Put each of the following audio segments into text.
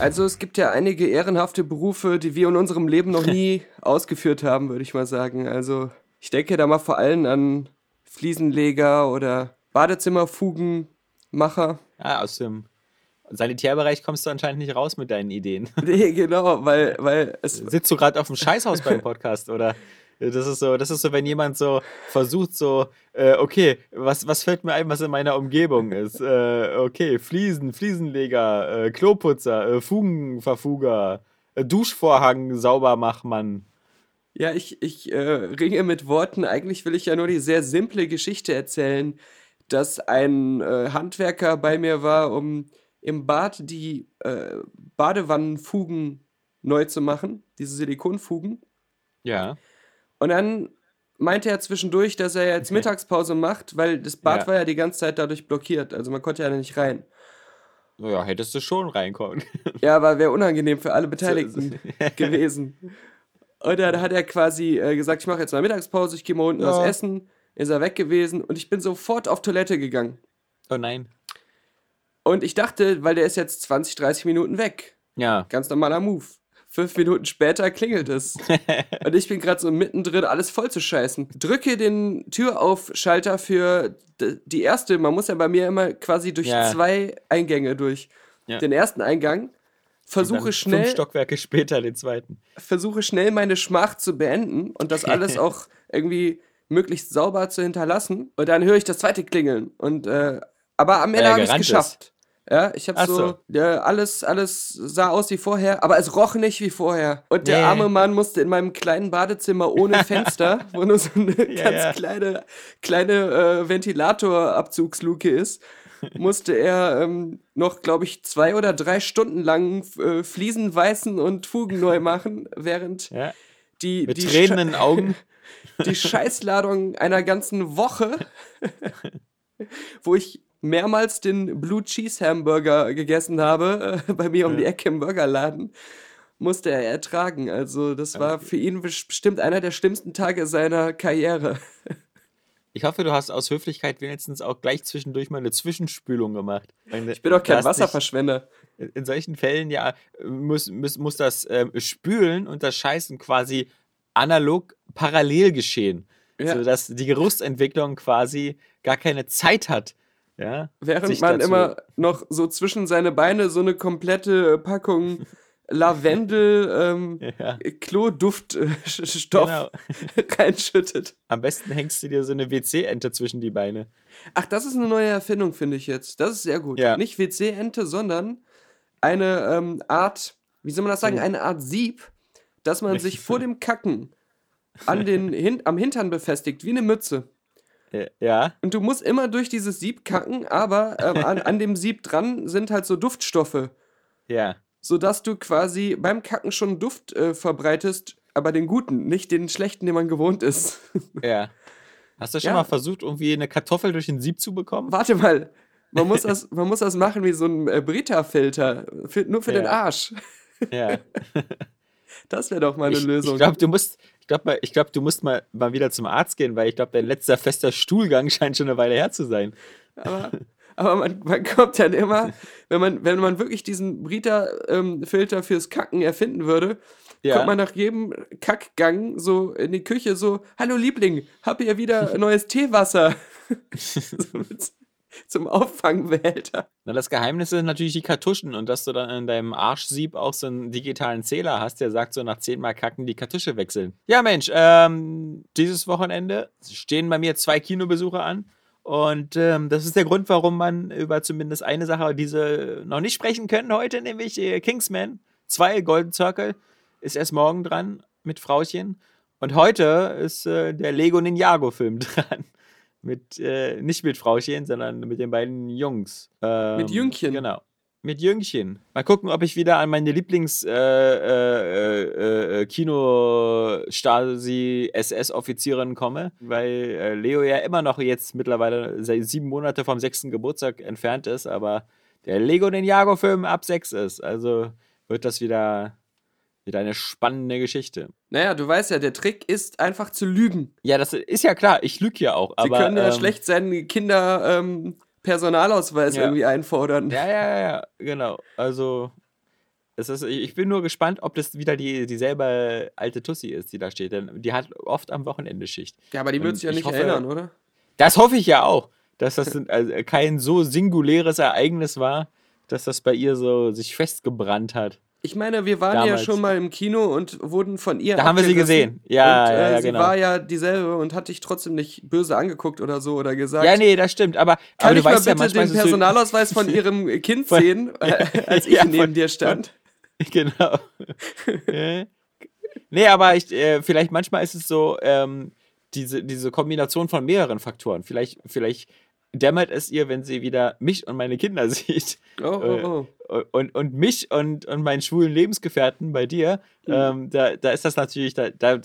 Also es gibt ja einige ehrenhafte Berufe, die wir in unserem Leben noch nie ausgeführt haben, würde ich mal sagen. Also ich denke da mal vor allem an Fliesenleger oder Badezimmerfugenmacher. Ja, aus dem Sanitärbereich kommst du anscheinend nicht raus mit deinen Ideen. Nee, genau, weil, weil es... Sitzt du gerade auf dem Scheißhaus beim Podcast, oder? Das ist so, das ist so, wenn jemand so versucht, so, äh, okay, was, was fällt mir ein, was in meiner Umgebung ist? Äh, okay, Fliesen, Fliesenleger, äh, Kloputzer, äh, Fugenverfuger, äh, Duschvorhang, Saubermachmann. Ja, ich, ich äh, ringe mit Worten. Eigentlich will ich ja nur die sehr simple Geschichte erzählen, dass ein Handwerker bei mir war, um im Bad die Badewannenfugen neu zu machen, diese Silikonfugen. Ja. Und dann meinte er zwischendurch, dass er jetzt Mittagspause macht, weil das Bad Ja. war ja die ganze Zeit dadurch blockiert. Also man konnte ja nicht rein. Ja, hättest du schon reinkommen. Ja, aber wäre unangenehm für alle Beteiligten gewesen. Und dann hat er quasi äh, gesagt, ich mache jetzt mal Mittagspause, ich gehe mal unten Ja. was essen. Ist er weg gewesen und ich bin sofort auf Toilette gegangen. Oh nein. Und ich dachte, weil der ist jetzt 20, 30 Minuten weg. Ja. Ganz normaler Move. Fünf Minuten später klingelt es. und ich bin gerade so mittendrin, alles voll zu scheißen. Drücke den Türaufschalter für die erste. Man muss ja bei mir immer quasi durch Ja. zwei Eingänge durch. Ja. Den ersten Eingang. Versuche schnell, Fünf Stockwerke später den zweiten. versuche schnell meine Schmach zu beenden und das alles auch irgendwie möglichst sauber zu hinterlassen. Und dann höre ich das zweite klingeln. Und äh, aber am Ende er habe ich es gerannt ist. Ja, ich habe so, so. ja, alles, alles sah aus wie vorher, aber es roch nicht wie vorher. Und der Nee. arme Mann musste in meinem kleinen Badezimmer ohne Fenster, wo nur so eine Ja, ganz ja. kleine, kleine äh, Ventilatorabzugsluke ist, musste er ähm, noch, glaube ich, zwei oder drei Stunden lang äh, Fliesen weißen und Fugen neu machen, während Ja. die, Mit die, Tränen Sche- in den Augen. die Scheißladung einer ganzen Woche, wo ich mehrmals den Blue Cheese Hamburger gegessen habe, äh, bei mir um die Ecke im Burgerladen, musste er ertragen. Also das war für ihn bes- bestimmt einer der schlimmsten Tage seiner Karriere. Ich hoffe, du hast aus Höflichkeit wenigstens auch gleich zwischendurch mal eine Zwischenspülung gemacht. Ich bin doch kein Wasserverschwender. In solchen Fällen ja muss, muss, muss das ähm, Spülen und das Scheißen quasi analog parallel geschehen. Ja. Sodass die Geruchsentwicklung quasi gar keine Zeit hat. Ja, Während man dazu- immer noch so zwischen seine Beine so eine komplette Packung Lavendel, ähm, Ja. Kloduftstoff Genau. reinschüttet. Am besten hängst du dir so eine WC-Ente zwischen die Beine. Ach, das ist eine neue Erfindung, finde ich jetzt. Das ist sehr gut. Ja. Nicht WC-Ente, sondern eine ähm, Art, wie soll man das sagen, Hm. eine Art Sieb, dass man sich vor dem Kacken an den, hin, am Hintern befestigt, wie eine Mütze. Ja, Ja, Und du musst immer durch dieses Sieb kacken, aber ähm, an, an dem Sieb dran sind halt so Duftstoffe, ja. sodass du quasi beim Kacken schon Duft äh, verbreitest, aber den guten, nicht den schlechten, den man gewohnt ist. Ja. Hast du schon Ja. mal versucht, irgendwie eine Kartoffel durch den Sieb zu bekommen? Warte mal. Man muss das, man muss das machen wie so ein äh, Brita-Filter. Nur für Ja. den Arsch. Ja. Das wäre doch mal eine ich, Lösung. Ich glaube, du musst, ich glaube, ich glaub, du musst mal, mal wieder zum Arzt gehen, weil ich glaube, dein letzter fester Stuhlgang scheint schon eine Weile her zu sein. aber aber man, man kommt dann immer, wenn man, wenn man wirklich diesen Brita-Filter fürs Kacken erfinden würde, Ja. kommt man nach jedem Kackgang so in die Küche so, hallo Liebling, hab ihr wieder neues Teewasser so mit, zum Auffangbehälter. Na, das Geheimnis sind natürlich die Kartuschen und dass du dann in deinem Arschsieb auch so einen digitalen Zähler hast, der sagt so nach zehnmal Kacken die Kartusche wechseln. Ja, Mensch, ähm, dieses Wochenende stehen bei mir zwei Kinobesuche an. Und ähm, das ist der Grund, warum man über zumindest eine Sache, diese noch nicht sprechen können heute, nämlich äh, Kingsman 2 Golden Circle, ist erst morgen dran mit Frauchen. Und heute ist äh, der Lego Ninjago Film dran. Mit, äh, nicht mit Frauchen, sondern mit den beiden Jungs. Ähm, Mit Jüngchen. Genau. Mit Jüngchen. Mal gucken, ob ich wieder an meine Lieblings äh, äh, äh, äh, komme, weil äh, Leo ja immer noch jetzt mittlerweile seit sieben Monate vom sechsten Geburtstag entfernt ist, aber der Lego Ninjago Film ab sechs ist. Also wird das wieder wieder eine spannende Geschichte. Naja, du weißt ja, der Trick ist einfach zu lügen. Ja, das ist ja klar. Ich lüge ja auch. Sie aber, können ja ähm, schlecht seinen Kinder ähm, Personalausweis Ja. irgendwie einfordern. Ja, ja, ja, ja, genau. Also, ist, ich bin nur gespannt, ob das wieder die, dieselbe alte Tussi ist, die da steht. Denn die hat oft am Wochenende Schicht. Ja, aber die wird sich ja ich nicht hoffe- erinnern, oder? Das hoffe ich ja auch, dass das also kein so singuläres Ereignis war, dass das bei ihr so sich festgebrannt hat. Ich meine, wir waren ja Damals. schon mal im Kino und wurden von ihr. Da haben wir sie gesehen. Ja, und, äh, ja, ja, sie genau. war ja dieselbe und hat dich trotzdem nicht böse angeguckt oder so oder gesagt. Ja, nee, das stimmt. Aber, Kann aber ich mal ja, bitte manchmal den Personalausweis von ihrem Kind Von- sehen, äh, als ich Ja, neben von- dir stand? Genau. Äh. nee, aber ich, äh, vielleicht manchmal ist es so, ähm, diese, diese Kombination von mehreren Faktoren. Vielleicht, vielleicht dämmert es ihr, wenn sie wieder mich und meine Kinder sieht. Oh, oh, oh. Und, und mich und, und meinen schwulen Lebensgefährten bei dir, Mhm. ähm, da, da ist das natürlich, da, da,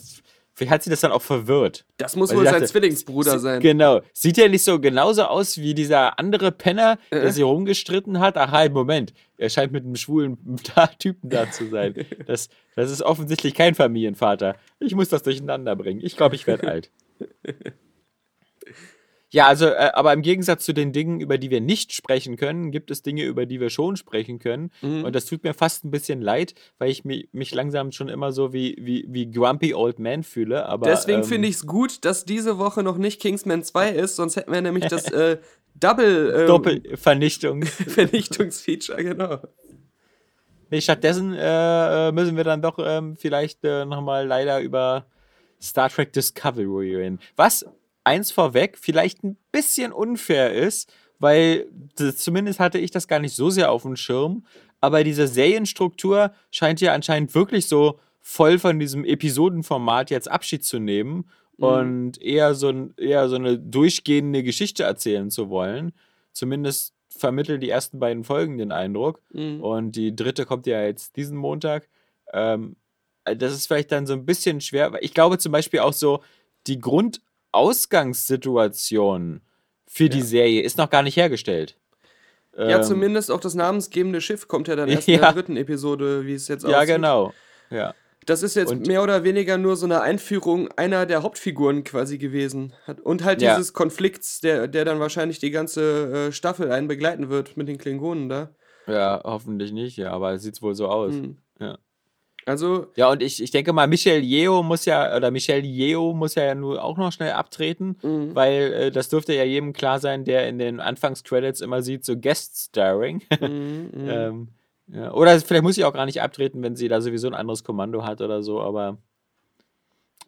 vielleicht hat sie das dann auch verwirrt. Das muss wohl sie sein dachte, Zwillingsbruder Sie- sein. Genau. Sieht ja nicht so genauso aus wie dieser andere Penner, Äh. der sie rumgestritten hat. Ach, halt, Moment. Er scheint mit einem schwulen Typen da zu sein. Das, das ist offensichtlich kein Familienvater. Ich muss das durcheinander bringen. Ich glaube, ich werde alt. Ja, also, äh, aber im Gegensatz zu den Dingen, über die wir nicht sprechen können, gibt es Dinge, über die wir schon sprechen können. Mhm. Und das tut mir fast ein bisschen leid, weil ich mich, mich langsam schon immer so wie, wie, wie Grumpy Old Man fühle. Aber, Deswegen ähm, finde ich es gut, dass diese Woche noch nicht Kingsman 2 ist, sonst hätten wir nämlich das äh, Double, ähm, Doppelvernichtung. Vernichtungsfeature, genau. Nee, stattdessen äh, äh, müssen wir dann doch ähm, vielleicht äh, nochmal leider über Star Trek Discovery reden. Was eins vorweg vielleicht ein bisschen unfair ist, weil zumindest hatte ich das gar nicht so sehr auf dem Schirm, aber diese Serienstruktur scheint ja anscheinend wirklich so voll von diesem Episodenformat jetzt Abschied zu nehmen und eher so, eher so eine durchgehende Geschichte erzählen zu wollen. Zumindest vermitteln die ersten beiden Folgen den Eindruck. Mhm. Und die dritte kommt ja jetzt diesen Montag. Ähm, äh, das ist vielleicht dann so ein bisschen schwer. weil Ich glaube zum Beispiel auch so, die Grundausgangssituation für die Serie ist noch gar nicht hergestellt. Ja, Ähm, zumindest auch das namensgebende Schiff kommt ja dann erst in Ja. der dritten Episode, wie es jetzt Ja, aussieht. genau. Ja. Das ist jetzt Und- mehr oder weniger nur so eine Einführung einer der Hauptfiguren quasi gewesen. Hat- Und halt Ja. dieses Konflikts, der, der dann wahrscheinlich die ganze äh, Staffel einen begleiten wird mit den Klingonen da. ja, hoffentlich nicht, ja, aber es sieht wohl so aus. Mhm. Ja. Also, Ja, und ich, ich denke mal, Michel Yeo muss ja, oder Michelle Yeo muss ja nur auch noch schnell abtreten, Mhm. weil äh, das dürfte ja jedem klar sein, der in den Anfangscredits immer sieht, so Guest-Starring. mhm, mhm. ähm, ja. Oder vielleicht muss sie auch gar nicht abtreten, wenn sie da sowieso ein anderes Kommando hat oder so, aber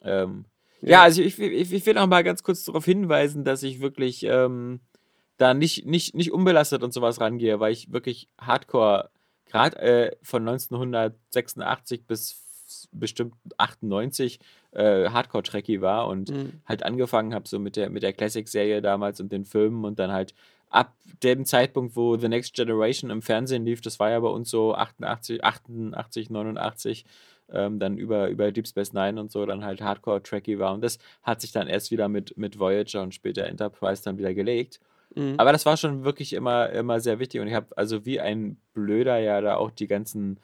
ähm, ja. Ja. also ich, ich, ich will noch mal ganz kurz darauf hinweisen, dass ich wirklich ähm, da nicht, nicht, nicht unbelastet und sowas rangehe, weil ich wirklich hardcore, gerade äh, von 1986 bis bestimmt 98 äh, Hardcore-Trekkie war und Mhm. halt angefangen habe, so mit der, mit der Classic-Serie damals und den Filmen und dann halt ab dem Zeitpunkt, wo The Next Generation im Fernsehen lief, das war ja bei uns so 88, 88 89, ähm, dann über, über Deep Space Nine und so, dann halt Hardcore-Trekkie war und das hat sich dann erst wieder mit, mit Voyager und später Enterprise dann wieder gelegt. Mhm. Aber das war schon wirklich immer, immer sehr wichtig und ich habe also wie ein Blöder ja da auch die ganzen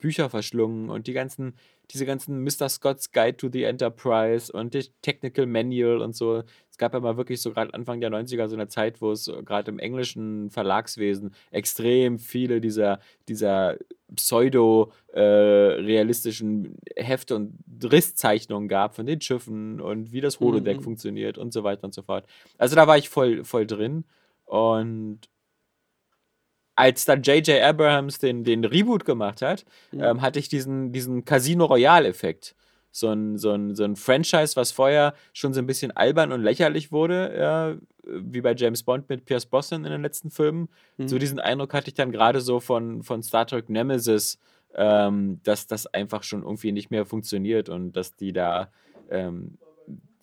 Bücher verschlungen und die ganzen, diese ganzen Mr. Scott's Guide to the Enterprise und die Technical Manual und so. Es gab ja mal wirklich so gerade Anfang der 90er so eine Zeit, wo es gerade im englischen Verlagswesen extrem viele dieser, dieser pseudo-realistischen Hefte und Risszeichnungen gab von den Schiffen und wie das Holodeck Mhm. funktioniert und so weiter und so fort. Also da war ich voll, voll drin und als dann J.J. Abrahams den, den Reboot gemacht hat, Mhm. ähm, hatte ich diesen, diesen Casino Royale-Effekt. So ein, so, ein, so ein Franchise, was vorher schon so ein bisschen albern und lächerlich wurde, ja, wie bei James Bond mit Pierce Brosnan in den letzten Filmen. Mhm. So diesen Eindruck hatte ich dann gerade so von, von Star Trek Nemesis, ähm, dass das einfach schon irgendwie nicht mehr funktioniert und dass die da ähm,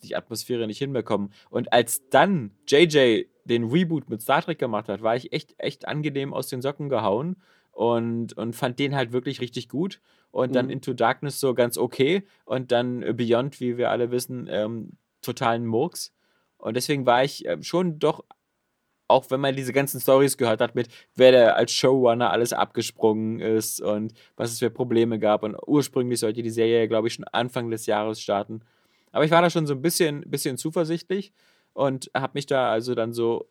die Atmosphäre nicht hinbekommen. Und als dann JJ den Reboot mit Star Trek gemacht hat, war ich echt, echt angenehm aus den Socken gehauen und, und fand den halt wirklich richtig gut. Und dann Mhm. Into Darkness so ganz okay. Und dann Beyond, wie wir alle wissen, ähm, totalen Murks. Und deswegen war ich ähm, schon doch, auch wenn man diese ganzen Stories gehört hat, mit wer der als Showrunner alles abgesprungen ist und was es für Probleme gab. Und ursprünglich sollte die Serie, glaube ich, schon Anfang des Jahres starten. Aber ich war da schon so ein bisschen, bisschen zuversichtlich und habe mich da also dann so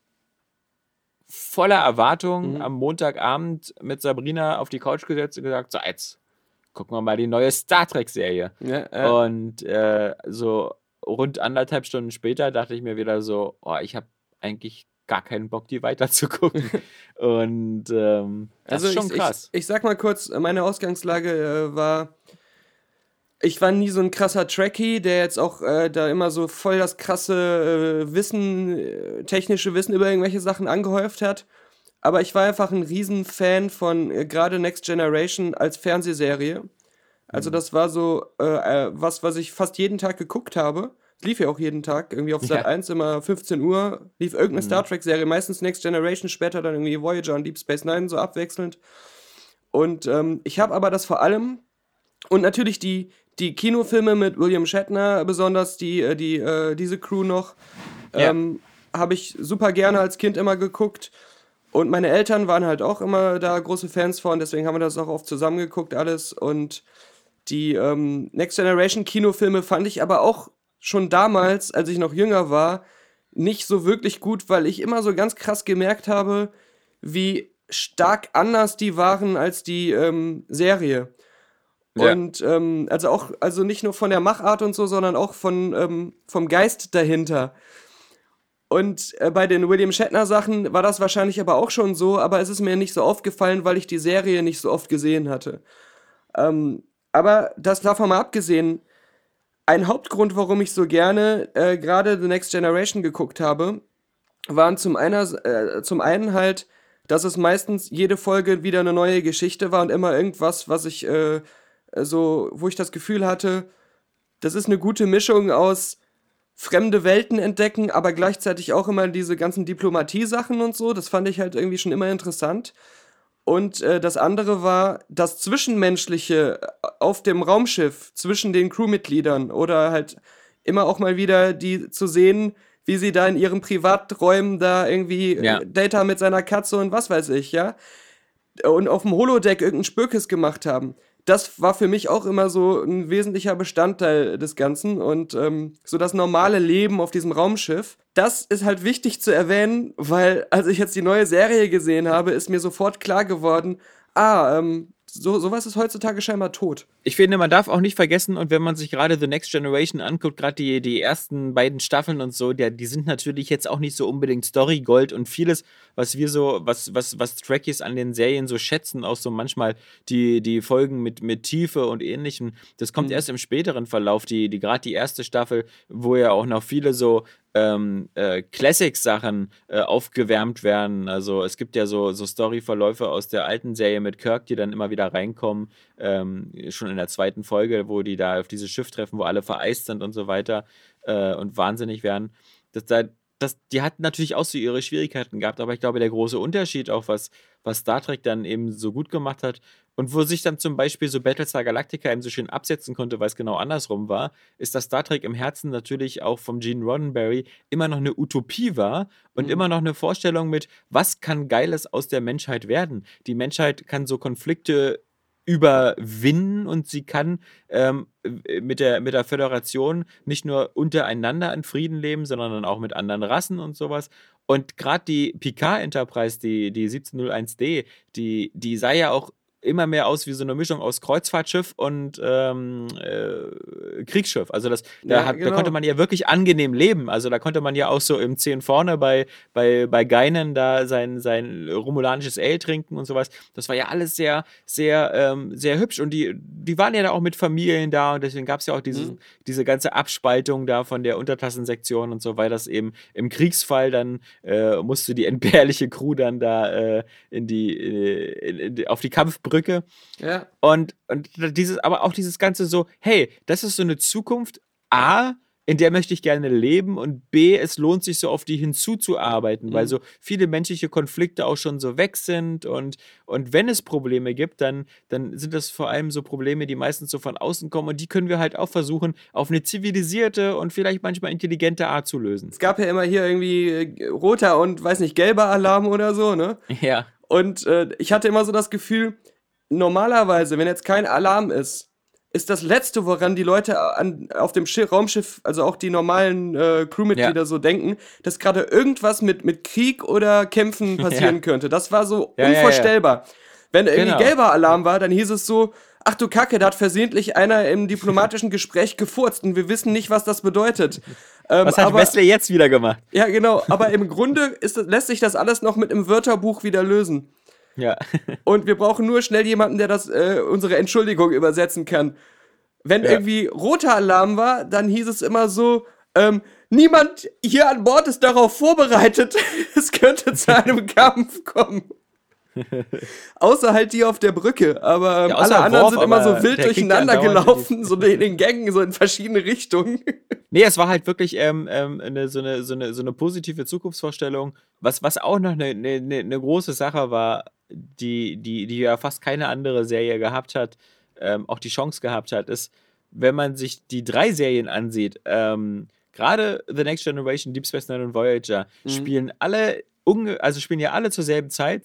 voller Erwartung Mhm. am Montagabend mit Sabrina auf die Couch gesetzt und gesagt, so jetzt gucken wir mal die neue Star Trek-Serie. Ja, ja. Und äh, so rund anderthalb Stunden später dachte ich mir wieder so, oh, ich habe eigentlich gar keinen Bock, die weiter zu gucken. und ähm, das ist schon ich, krass. Ich, ich sag mal kurz, meine Ausgangslage äh, war, ich war nie so ein krasser Trekkie, der jetzt auch äh, da immer so voll das krasse äh, Wissen, äh, technische Wissen über irgendwelche Sachen angehäuft hat. Aber ich war einfach ein Riesenfan von äh, gerade Next Generation als Fernsehserie. Also das war so äh, äh, was, was ich fast jeden Tag geguckt habe. Es lief ja auch jeden Tag, irgendwie auf Sat Ja. 1 immer 15 Uhr, lief irgendeine Star Trek-Serie, meistens Next Generation, später dann irgendwie Voyager und Deep Space Nine, so abwechselnd. Und ähm, ich habe aber das vor allem und natürlich die, die Kinofilme mit William Shatner, besonders die, äh, die, äh, diese Crew noch, Ja. ähm, habe ich super gerne als Kind immer geguckt. Und meine Eltern waren halt auch immer da große Fans von, deswegen haben wir das auch oft zusammengeguckt, alles. Und die ähm, Next Generation Kinofilme fand ich aber auch schon damals, als ich noch jünger war, nicht so wirklich gut, weil ich immer so ganz krass gemerkt habe, wie stark anders die waren als die ähm, Serie. Ja. Und ähm, also auch, also nicht nur von der Machart und so, sondern auch von, ähm, vom Geist dahinter. Und äh, bei den William Shatner Sachen war das wahrscheinlich aber auch schon so, aber es ist mir nicht so aufgefallen, weil ich die Serie nicht so oft gesehen hatte. Ähm, aber das davon mal abgesehen, ein Hauptgrund, warum ich so gerne äh, gerade The Next Generation geguckt habe, waren zum, einer, äh, zum einen halt, dass es meistens jede Folge wieder eine neue Geschichte war und immer irgendwas, was ich äh, so, wo ich das Gefühl hatte, das ist eine gute Mischung aus fremde Welten entdecken, aber gleichzeitig auch immer diese ganzen Diplomatie-Sachen und so. Das fand ich halt irgendwie schon immer interessant. Und äh, das andere war das Zwischenmenschliche auf dem Raumschiff zwischen den Crewmitgliedern oder halt immer auch mal wieder die zu sehen, wie sie da in ihren Privaträumen da irgendwie Ja. äh, Data mit seiner Katze und was weiß ich, ja. Und auf dem Holodeck irgendein Spökes gemacht haben. Das war für mich auch immer so ein wesentlicher Bestandteil des Ganzen und ähm, so das normale Leben auf diesem Raumschiff. Das ist halt wichtig zu erwähnen, weil als ich jetzt die neue Serie gesehen habe, ist mir sofort klar geworden, ah, ähm, so, sowas ist heutzutage scheinbar tot. Ich finde, man darf auch nicht vergessen, und wenn man sich gerade The Next Generation anguckt, gerade die, die ersten beiden Staffeln und so, der, die sind natürlich jetzt auch nicht so unbedingt Story-Gold und vieles, was wir so, was, was, was Trekkies an den Serien so schätzen, auch so manchmal die, die Folgen mit, mit Tiefe und ähnlichem, das kommt erst im späteren Verlauf, die, die gerade die erste Staffel, wo ja auch noch viele so ähm, äh, Classic-Sachen äh, aufgewärmt werden. Also es gibt ja so, so Story-Verläufe aus der alten Serie mit Kirk, die dann immer wieder reinkommen, ähm, schon in der zweiten Folge, wo die da auf dieses Schiff treffen, wo alle vereist sind und so weiter äh, und wahnsinnig werden. Das, da, das, die hatten natürlich auch so ihre Schwierigkeiten gehabt, aber ich glaube, der große Unterschied auch, was, was Star Trek dann eben so gut gemacht hat und wo sich dann zum Beispiel so Battlestar Galactica eben so schön absetzen konnte, weil es genau andersrum war, ist, dass Star Trek im Herzen natürlich auch vom Gene Roddenberry immer noch eine Utopie war und Mhm. immer noch eine Vorstellung mit, was kann Geiles aus der Menschheit werden? Die Menschheit kann so Konflikte überwinden und sie kann ähm, mit, der, mit der Föderation nicht nur untereinander in Frieden leben, sondern auch mit anderen Rassen und sowas. Und gerade die Picard Enterprise, die, die 1701D, die, die sah ja auch immer mehr aus wie so eine Mischung aus Kreuzfahrtschiff und ähm, äh, Kriegsschiff. Also das, da, Ja, hat, da genau. konnte man ja wirklich angenehm leben. Also da konnte man ja auch so im 10 vorne bei, bei, bei Geinen da sein, sein romulanisches Ale trinken und sowas. Das war ja alles sehr, sehr, ähm, sehr hübsch. Und die, die waren ja da auch mit Familien da und deswegen gab es ja auch dieses, Mhm. diese ganze Abspaltung da von der Unterklassensektion und so, weil das eben im Kriegsfall dann äh, musste die entbehrliche Crew dann da äh, in die, äh, in, in, auf die Kampfbrücke Ja. und, und dieses, aber auch dieses Ganze so, hey, das ist so eine Zukunft, A, in der möchte ich gerne leben und B, es lohnt sich so auf die hinzuzuarbeiten, weil Mhm. so viele menschliche Konflikte auch schon so weg sind und, und wenn es Probleme gibt, dann, dann sind das vor allem so Probleme, die meistens so von außen kommen und die können wir halt auch versuchen, auf eine zivilisierte und vielleicht manchmal intelligente Art zu lösen. Es gab ja immer hier irgendwie äh, roter und, weiß nicht, gelber Alarm oder so, ne? Ja. Und äh, ich hatte immer so das Gefühl, normalerweise, wenn jetzt kein Alarm ist, ist das Letzte, woran die Leute an, auf dem Schiff, Raumschiff, also auch die normalen äh, Crewmitglieder Ja. so denken, dass gerade irgendwas mit, mit Krieg oder Kämpfen passieren Ja. könnte. Das war so Ja, unvorstellbar. Wenn irgendwie Genau. gelber Alarm war, dann hieß es so, ach du Kacke, da hat versehentlich einer im diplomatischen Gespräch gefurzt und wir wissen nicht, was das bedeutet. Ähm, Was hat aber- Wesley jetzt wieder gemacht? ja, genau. Aber im Grunde ist, lässt sich das alles noch mit einem Wörterbuch wieder lösen. Ja. Und wir brauchen nur schnell jemanden, der das, äh, unsere Entschuldigung übersetzen kann. Wenn Ja. irgendwie roter Alarm war, dann hieß es immer so, ähm, niemand hier an Bord ist darauf vorbereitet. es könnte zu einem Kampf kommen. Außer halt die auf der Brücke. Aber ähm, Ja, alle anderen Worf, sind immer so wild durcheinander gelaufen, so in den Gängen, so in verschiedene Richtungen. Nee, es war halt wirklich ähm, ähm, eine, so, eine, so, eine, so eine positive Zukunftsvorstellung. Was, was auch noch eine, eine eine große Sache war, die, die, die ja fast keine andere Serie gehabt hat, ähm, auch die Chance gehabt hat, ist, wenn man sich die drei Serien ansieht, ähm, gerade The Next Generation, Deep Space Nine und Voyager, Mhm. spielen alle, also spielen ja alle zur selben Zeit,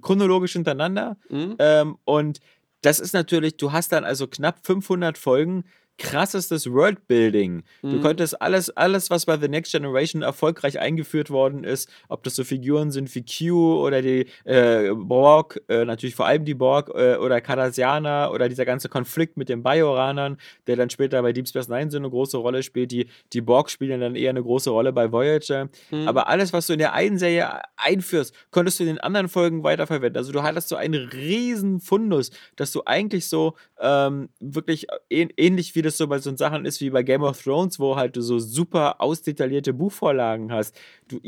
chronologisch hintereinander. Mhm. Ähm, und das ist natürlich, du hast dann also knapp 500 Folgen krassestes Worldbuilding. Du Mhm. konntest alles, alles, was bei The Next Generation erfolgreich eingeführt worden ist, ob das so Figuren sind wie Q oder die äh, Borg, äh, natürlich vor allem die Borg äh, oder Cardassianer oder dieser ganze Konflikt mit den Bajoranern, der dann später bei Deep Space Nine so eine große Rolle spielt. Die, die Borg spielen dann eher eine große Rolle bei Voyager. Mhm. Aber alles, was du in der einen Serie einführst, konntest du in den anderen Folgen weiterverwenden. Also du hattest so einen riesen Fundus, dass du eigentlich so ähm, wirklich ähn ähnlich wie das so bei so Sachen ist wie bei Game of Thrones, wo halt du so super ausdetaillierte Buchvorlagen hast. Du,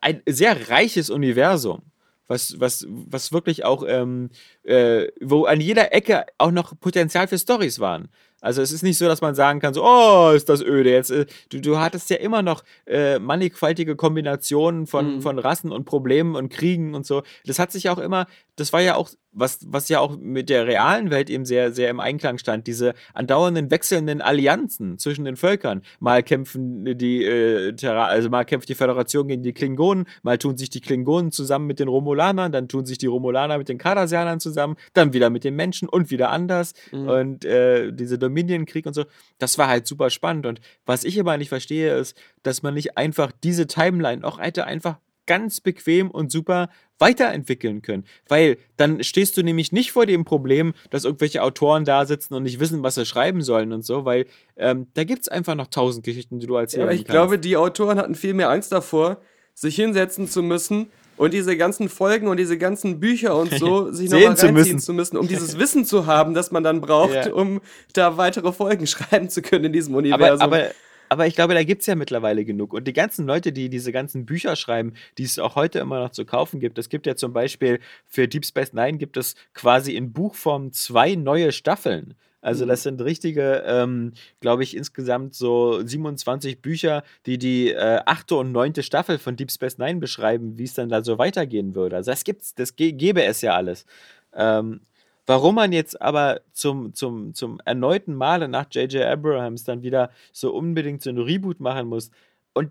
ein sehr reiches Universum. Was, was, was wirklich auch, ähm, äh, wo an jeder Ecke auch noch Potenzial für Stories waren. Also es ist nicht so, dass man sagen kann, so, oh, ist das öde jetzt. äh, Du, du hattest ja immer noch äh, mannigfaltige Kombinationen von, Mhm. von Rassen und Problemen und Kriegen und so. Das hat sich auch immer, das war ja auch, was, was ja auch mit der realen Welt eben sehr, sehr im Einklang stand, diese andauernden wechselnden Allianzen zwischen den Völkern. Mal kämpfen die, äh, also mal kämpft die Föderation gegen die Klingonen, mal tun sich die Klingonen zusammen mit den Romulanern, dann tun sich die Romulaner mit den Cardassianern zusammen, dann wieder mit den Menschen und wieder anders Mhm. und äh, diese Dominion-Krieg und so, das war halt super spannend. Und was ich aber nicht verstehe, ist, dass man nicht einfach diese Timeline auch hätte einfach ganz bequem und super weiterentwickeln können. Weil dann stehst du nämlich nicht vor dem Problem, dass irgendwelche Autoren da sitzen und nicht wissen, was sie schreiben sollen und so, weil ähm, da gibt es einfach noch tausend Geschichten, die du Ja, erzählen aber ich kannst. glaube, die Autoren hatten viel mehr Angst davor, sich hinsetzen zu müssen und diese ganzen Folgen und diese ganzen Bücher und so sich nochmal zu reinziehen müssen. zu müssen, um dieses Wissen zu haben, das man dann braucht, Ja. um da weitere Folgen schreiben zu können in diesem aber, Universum. aber, aber ich glaube, da gibt es ja mittlerweile genug. Und die ganzen Leute, die diese ganzen Bücher schreiben, die es auch heute immer noch zu kaufen gibt, es gibt ja zum Beispiel für Deep Space Nine gibt es quasi in Buchform zwei neue Staffeln. Also Mhm. das sind richtige, ähm, glaube ich, insgesamt so 27 Bücher, die die äh, achte und neunte Staffel von Deep Space Nine beschreiben, wie es dann da so weitergehen würde. Also das gibt's, das gäbe es ja alles. Ähm, warum man jetzt aber zum, zum, zum erneuten Male nach J.J. Abrahams dann wieder so unbedingt so ein Reboot machen muss und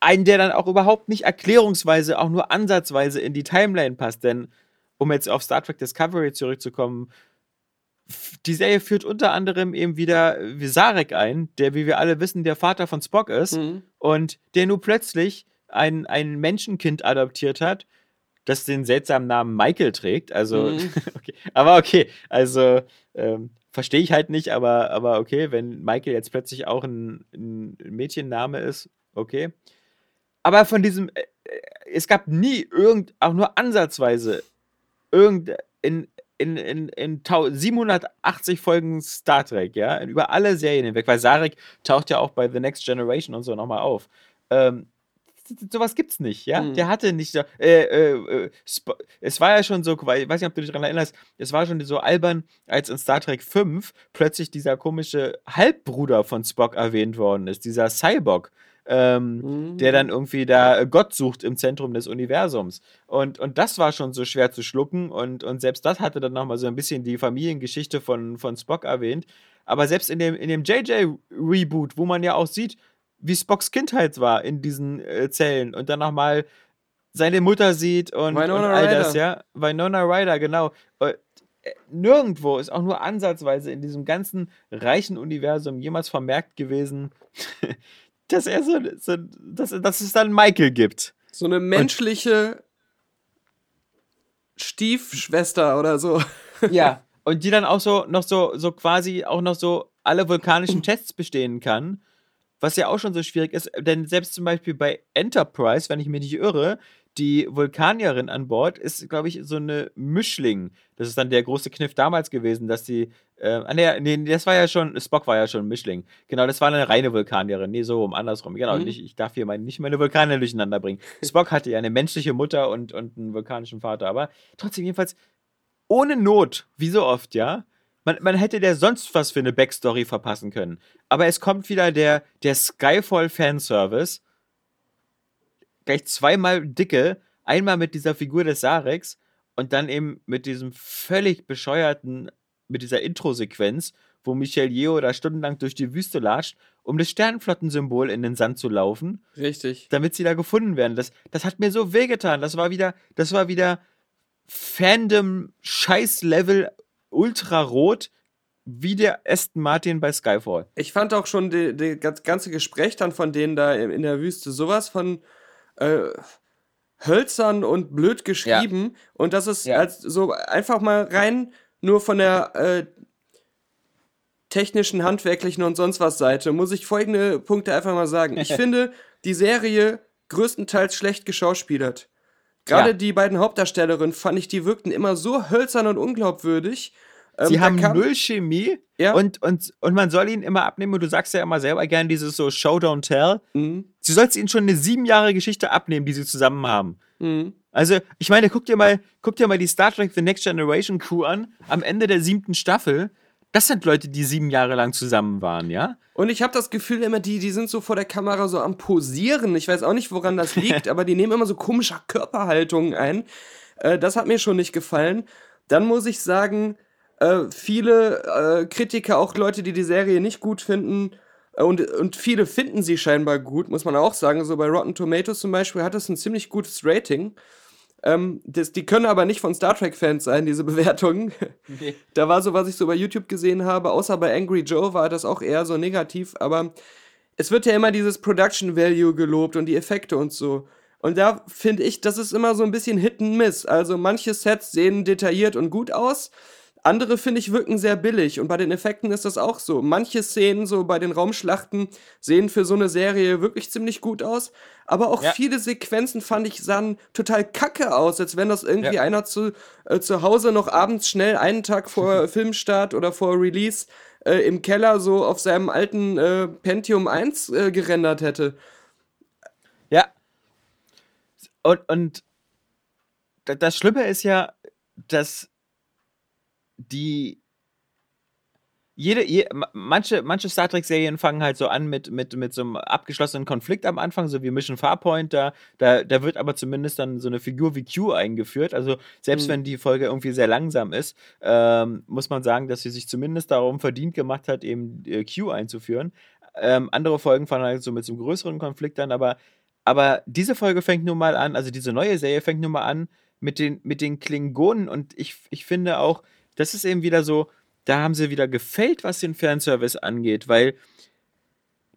einen, der dann auch überhaupt nicht erklärungsweise, auch nur ansatzweise in die Timeline passt, denn um jetzt auf Star Trek Discovery zurückzukommen, die Serie führt unter anderem eben wieder Visarek ein, der, wie wir alle wissen, der Vater von Spock ist Mhm. und der nun plötzlich ein, ein Menschenkind adoptiert hat, das den seltsamen Namen Michael trägt. Also, Mhm. okay. aber okay, also ähm, verstehe ich halt nicht, aber, aber okay, wenn Michael jetzt plötzlich auch ein, ein Mädchenname ist, okay. Aber von diesem, äh, äh, es gab nie irgend, auch nur ansatzweise, irgend in, in, in, in tau- 780 Folgen Star Trek, ja, über alle Serien hinweg, weil Sarek taucht ja auch bei The Next Generation und so nochmal auf. Ähm, sowas gibt's nicht, ja. Mhm. Der hatte nicht so, äh, äh, äh, es war ja schon so, ich weiß nicht, ob du dich daran erinnerst, es war schon so albern, als in Star Trek 5 plötzlich dieser komische Halbbruder von Spock erwähnt worden ist, dieser Cyborg. Ähm, Mhm. der dann irgendwie da äh, Gott sucht im Zentrum des Universums. Und, und das war schon so schwer zu schlucken und, und selbst das hatte dann nochmal so ein bisschen die Familiengeschichte von, von Spock erwähnt. Aber selbst in dem, in dem JJ-Reboot, wo man ja auch sieht, wie Spocks Kindheit war in diesen äh, Zellen und dann nochmal seine Mutter sieht und, und Winona all das, Ryder. ja. Winona Ryder, genau. Äh, Nirgendwo ist auch nur ansatzweise in diesem ganzen reichen Universum jemals vermerkt gewesen, dass er so, so dass, dass es dann Michael gibt. So eine menschliche Stiefschwester oder so. Ja. Und die dann auch so noch so, so quasi auch noch so alle vulkanischen Tests bestehen kann. Was ja auch schon so schwierig ist, denn selbst zum Beispiel bei Enterprise, wenn ich mich nicht irre, die Vulkanierin an Bord ist, glaube ich, so eine Mischling. Das ist dann der große Kniff damals gewesen, dass die. Äh, ah, nee, nee, das war ja schon, Spock war ja schon Mischling. Genau, das war eine reine Vulkanierin. Nee, so um andersrum. Genau, Mhm. ich, ich darf hier mein, nicht meine Vulkane durcheinander bringen. Spock hatte ja eine menschliche Mutter und, und einen vulkanischen Vater, aber trotzdem jedenfalls ohne Not, wie so oft, ja. Man, man hätte der sonst was für eine Backstory verpassen können. Aber es kommt wieder der, der Skyfall-Fanservice. Gleich zweimal dicke. Einmal mit dieser Figur des Sarex und dann eben mit diesem völlig bescheuerten, mit dieser Intro-Sequenz, wo Michel Yeo da stundenlang durch die Wüste latscht, um das Sternenflottensymbol in den Sand zu laufen Richtig. damit sie da gefunden werden. Das, das hat mir so wehgetan. Das war wieder, das war wieder Fandom-Scheiß-Level ultra-rot, wie der Aston Martin bei Skyfall. Ich fand auch schon das ganze Gespräch dann von denen da in der Wüste sowas von äh, hölzern und blöd geschrieben. Und das ist Ja. als so einfach mal rein nur von der äh, technischen, handwerklichen und sonst was Seite, muss ich folgende Punkte einfach mal sagen. Ich finde die Serie größtenteils schlecht geschauspielert. Gerade Ja. die beiden Hauptdarstellerinnen fand ich, die wirkten immer so hölzern und unglaubwürdig. Ähm, Sie da haben kam- null Chemie Ja. und, und, und man soll ihnen immer abnehmen, und du sagst ja immer selber gern dieses so Show, don't tell. Mhm. Sie sollst ihnen schon eine sieben Jahre Geschichte abnehmen, die sie zusammen haben. Mhm. Also, ich meine, guck dir mal, guck dir mal die Star Trek The Next Generation Crew an, am Ende der siebten Staffel. Das sind Leute, die sieben Jahre lang zusammen waren, ja? Und ich habe das Gefühl immer, die, die sind so vor der Kamera so am Posieren. Ich weiß auch nicht, woran das liegt, aber die nehmen immer so komische Körperhaltungen ein. Äh, das hat mir schon nicht gefallen. Dann muss ich sagen, äh, viele äh, Kritiker, auch Leute, die die Serie nicht gut finden, äh, und, und viele finden sie scheinbar gut, muss man auch sagen. So bei Rotten Tomatoes zum Beispiel hat es ein ziemlich gutes Rating. Ähm, das, die können aber nicht von Star Trek-Fans sein, diese Bewertungen. Da war so, was ich so bei YouTube gesehen habe, außer bei Angry Joe war das auch eher so negativ, aber es wird ja immer dieses Production Value gelobt und die Effekte und so. Und da finde ich, das ist immer so ein bisschen Hit and Miss. Also manche Sets sehen detailliert und gut aus, andere finde ich wirken sehr billig und bei den Effekten ist das auch so. Manche Szenen so bei den Raumschlachten sehen für so eine Serie wirklich ziemlich gut aus, aber auch Ja. viele Sequenzen fand ich sahen total kacke aus, als wenn das irgendwie Ja. einer zu, äh, zu Hause noch abends schnell einen Tag vor Filmstart oder vor Release äh, im Keller so auf seinem alten äh, Pentium 1 äh, gerendert hätte. Ja. Und, und da- das Schlimme ist ja, dass die jede, je, ma- manche, manche Star Trek-Serien fangen halt so an mit, mit, mit so einem abgeschlossenen Konflikt am Anfang, so wie Mission Farpoint. Da, da, da wird aber zumindest dann so eine Figur wie Q eingeführt. Also selbst Mhm. wenn die Folge irgendwie sehr langsam ist, ähm, muss man sagen, dass sie sich zumindest darum verdient gemacht hat, eben äh, Q einzuführen. Ähm, andere Folgen fangen halt so mit so einem größeren Konflikt an, aber, aber diese Folge fängt nun mal an, also diese neue Serie fängt nun mal an mit den, mit den Klingonen und ich, ich finde auch, das ist eben wieder so, da haben sie wieder gefällt, was den Fanservice angeht, weil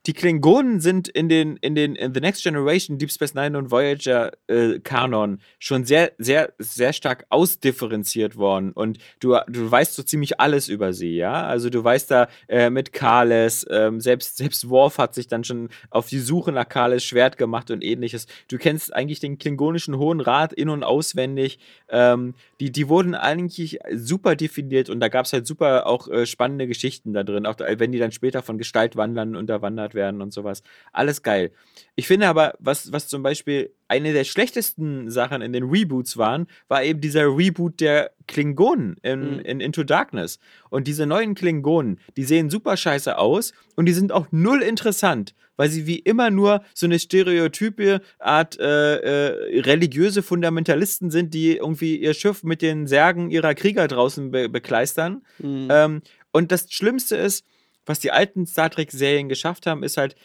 die Klingonen sind in den, in den in The Next Generation, Deep Space Nine und Voyager äh, Kanon schon sehr, sehr, sehr stark ausdifferenziert worden. Und du, du weißt so ziemlich alles über sie, ja. Also du weißt da äh, mit Kales, ähm, selbst, selbst Worf hat sich dann schon auf die Suche nach Kales Schwert gemacht und ähnliches. Du kennst eigentlich den klingonischen Hohen Rat in- und auswendig. Ähm, die, die wurden eigentlich super definiert und da gab es halt super auch äh, spannende Geschichten da drin, auch da, wenn die dann später von Gestaltwandlern unterwandert verkörpert werden und sowas. Alles geil. Ich finde aber, was, was zum Beispiel eine der schlechtesten Sachen in den Reboots waren, war eben dieser Reboot der Klingonen in, Mhm. in Into Darkness. Und diese neuen Klingonen, die sehen super scheiße aus und die sind auch null interessant, weil sie wie immer nur so eine stereotype Art äh, äh, religiöse Fundamentalisten sind, die irgendwie ihr Schiff mit den Särgen ihrer Krieger draußen be bekleistern. Mhm. Ähm, und das Schlimmste ist, was die alten Star Trek-Serien geschafft haben, ist halt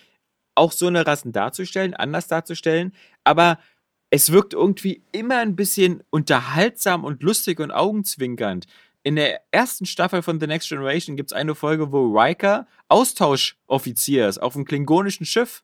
auch so eine Rassen darzustellen, anders darzustellen, aber es wirkt irgendwie immer ein bisschen unterhaltsam und lustig und augenzwinkernd. In der ersten Staffel von The Next Generation gibt es eine Folge, wo Riker Austauschoffizier ist auf einem klingonischen Schiff.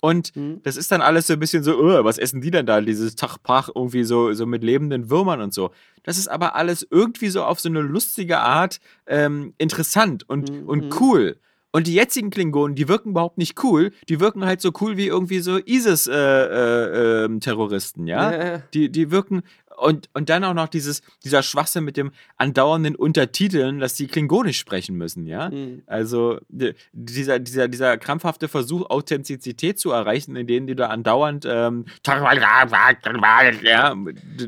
Und Mhm. das ist dann alles so ein bisschen so, "Äh, was essen die denn da? Dieses Tachpach irgendwie so, so mit lebenden Würmern und so. Das ist aber alles irgendwie so auf so eine lustige Art ähm, interessant und, Mhm. und cool. Und die jetzigen Klingonen, die wirken überhaupt nicht cool. Die wirken halt so cool wie irgendwie so ISIS-Terroristen, ja? Ja, ja. Die, die wirken. Und, und dann auch noch dieses, dieser Schwachsinn mit dem andauernden Untertiteln, dass die Klingonisch sprechen müssen, ja? Mhm. Also die- dieser, dieser, dieser krampfhafte Versuch, Authentizität zu erreichen, in denen die da andauernd ähm, ja,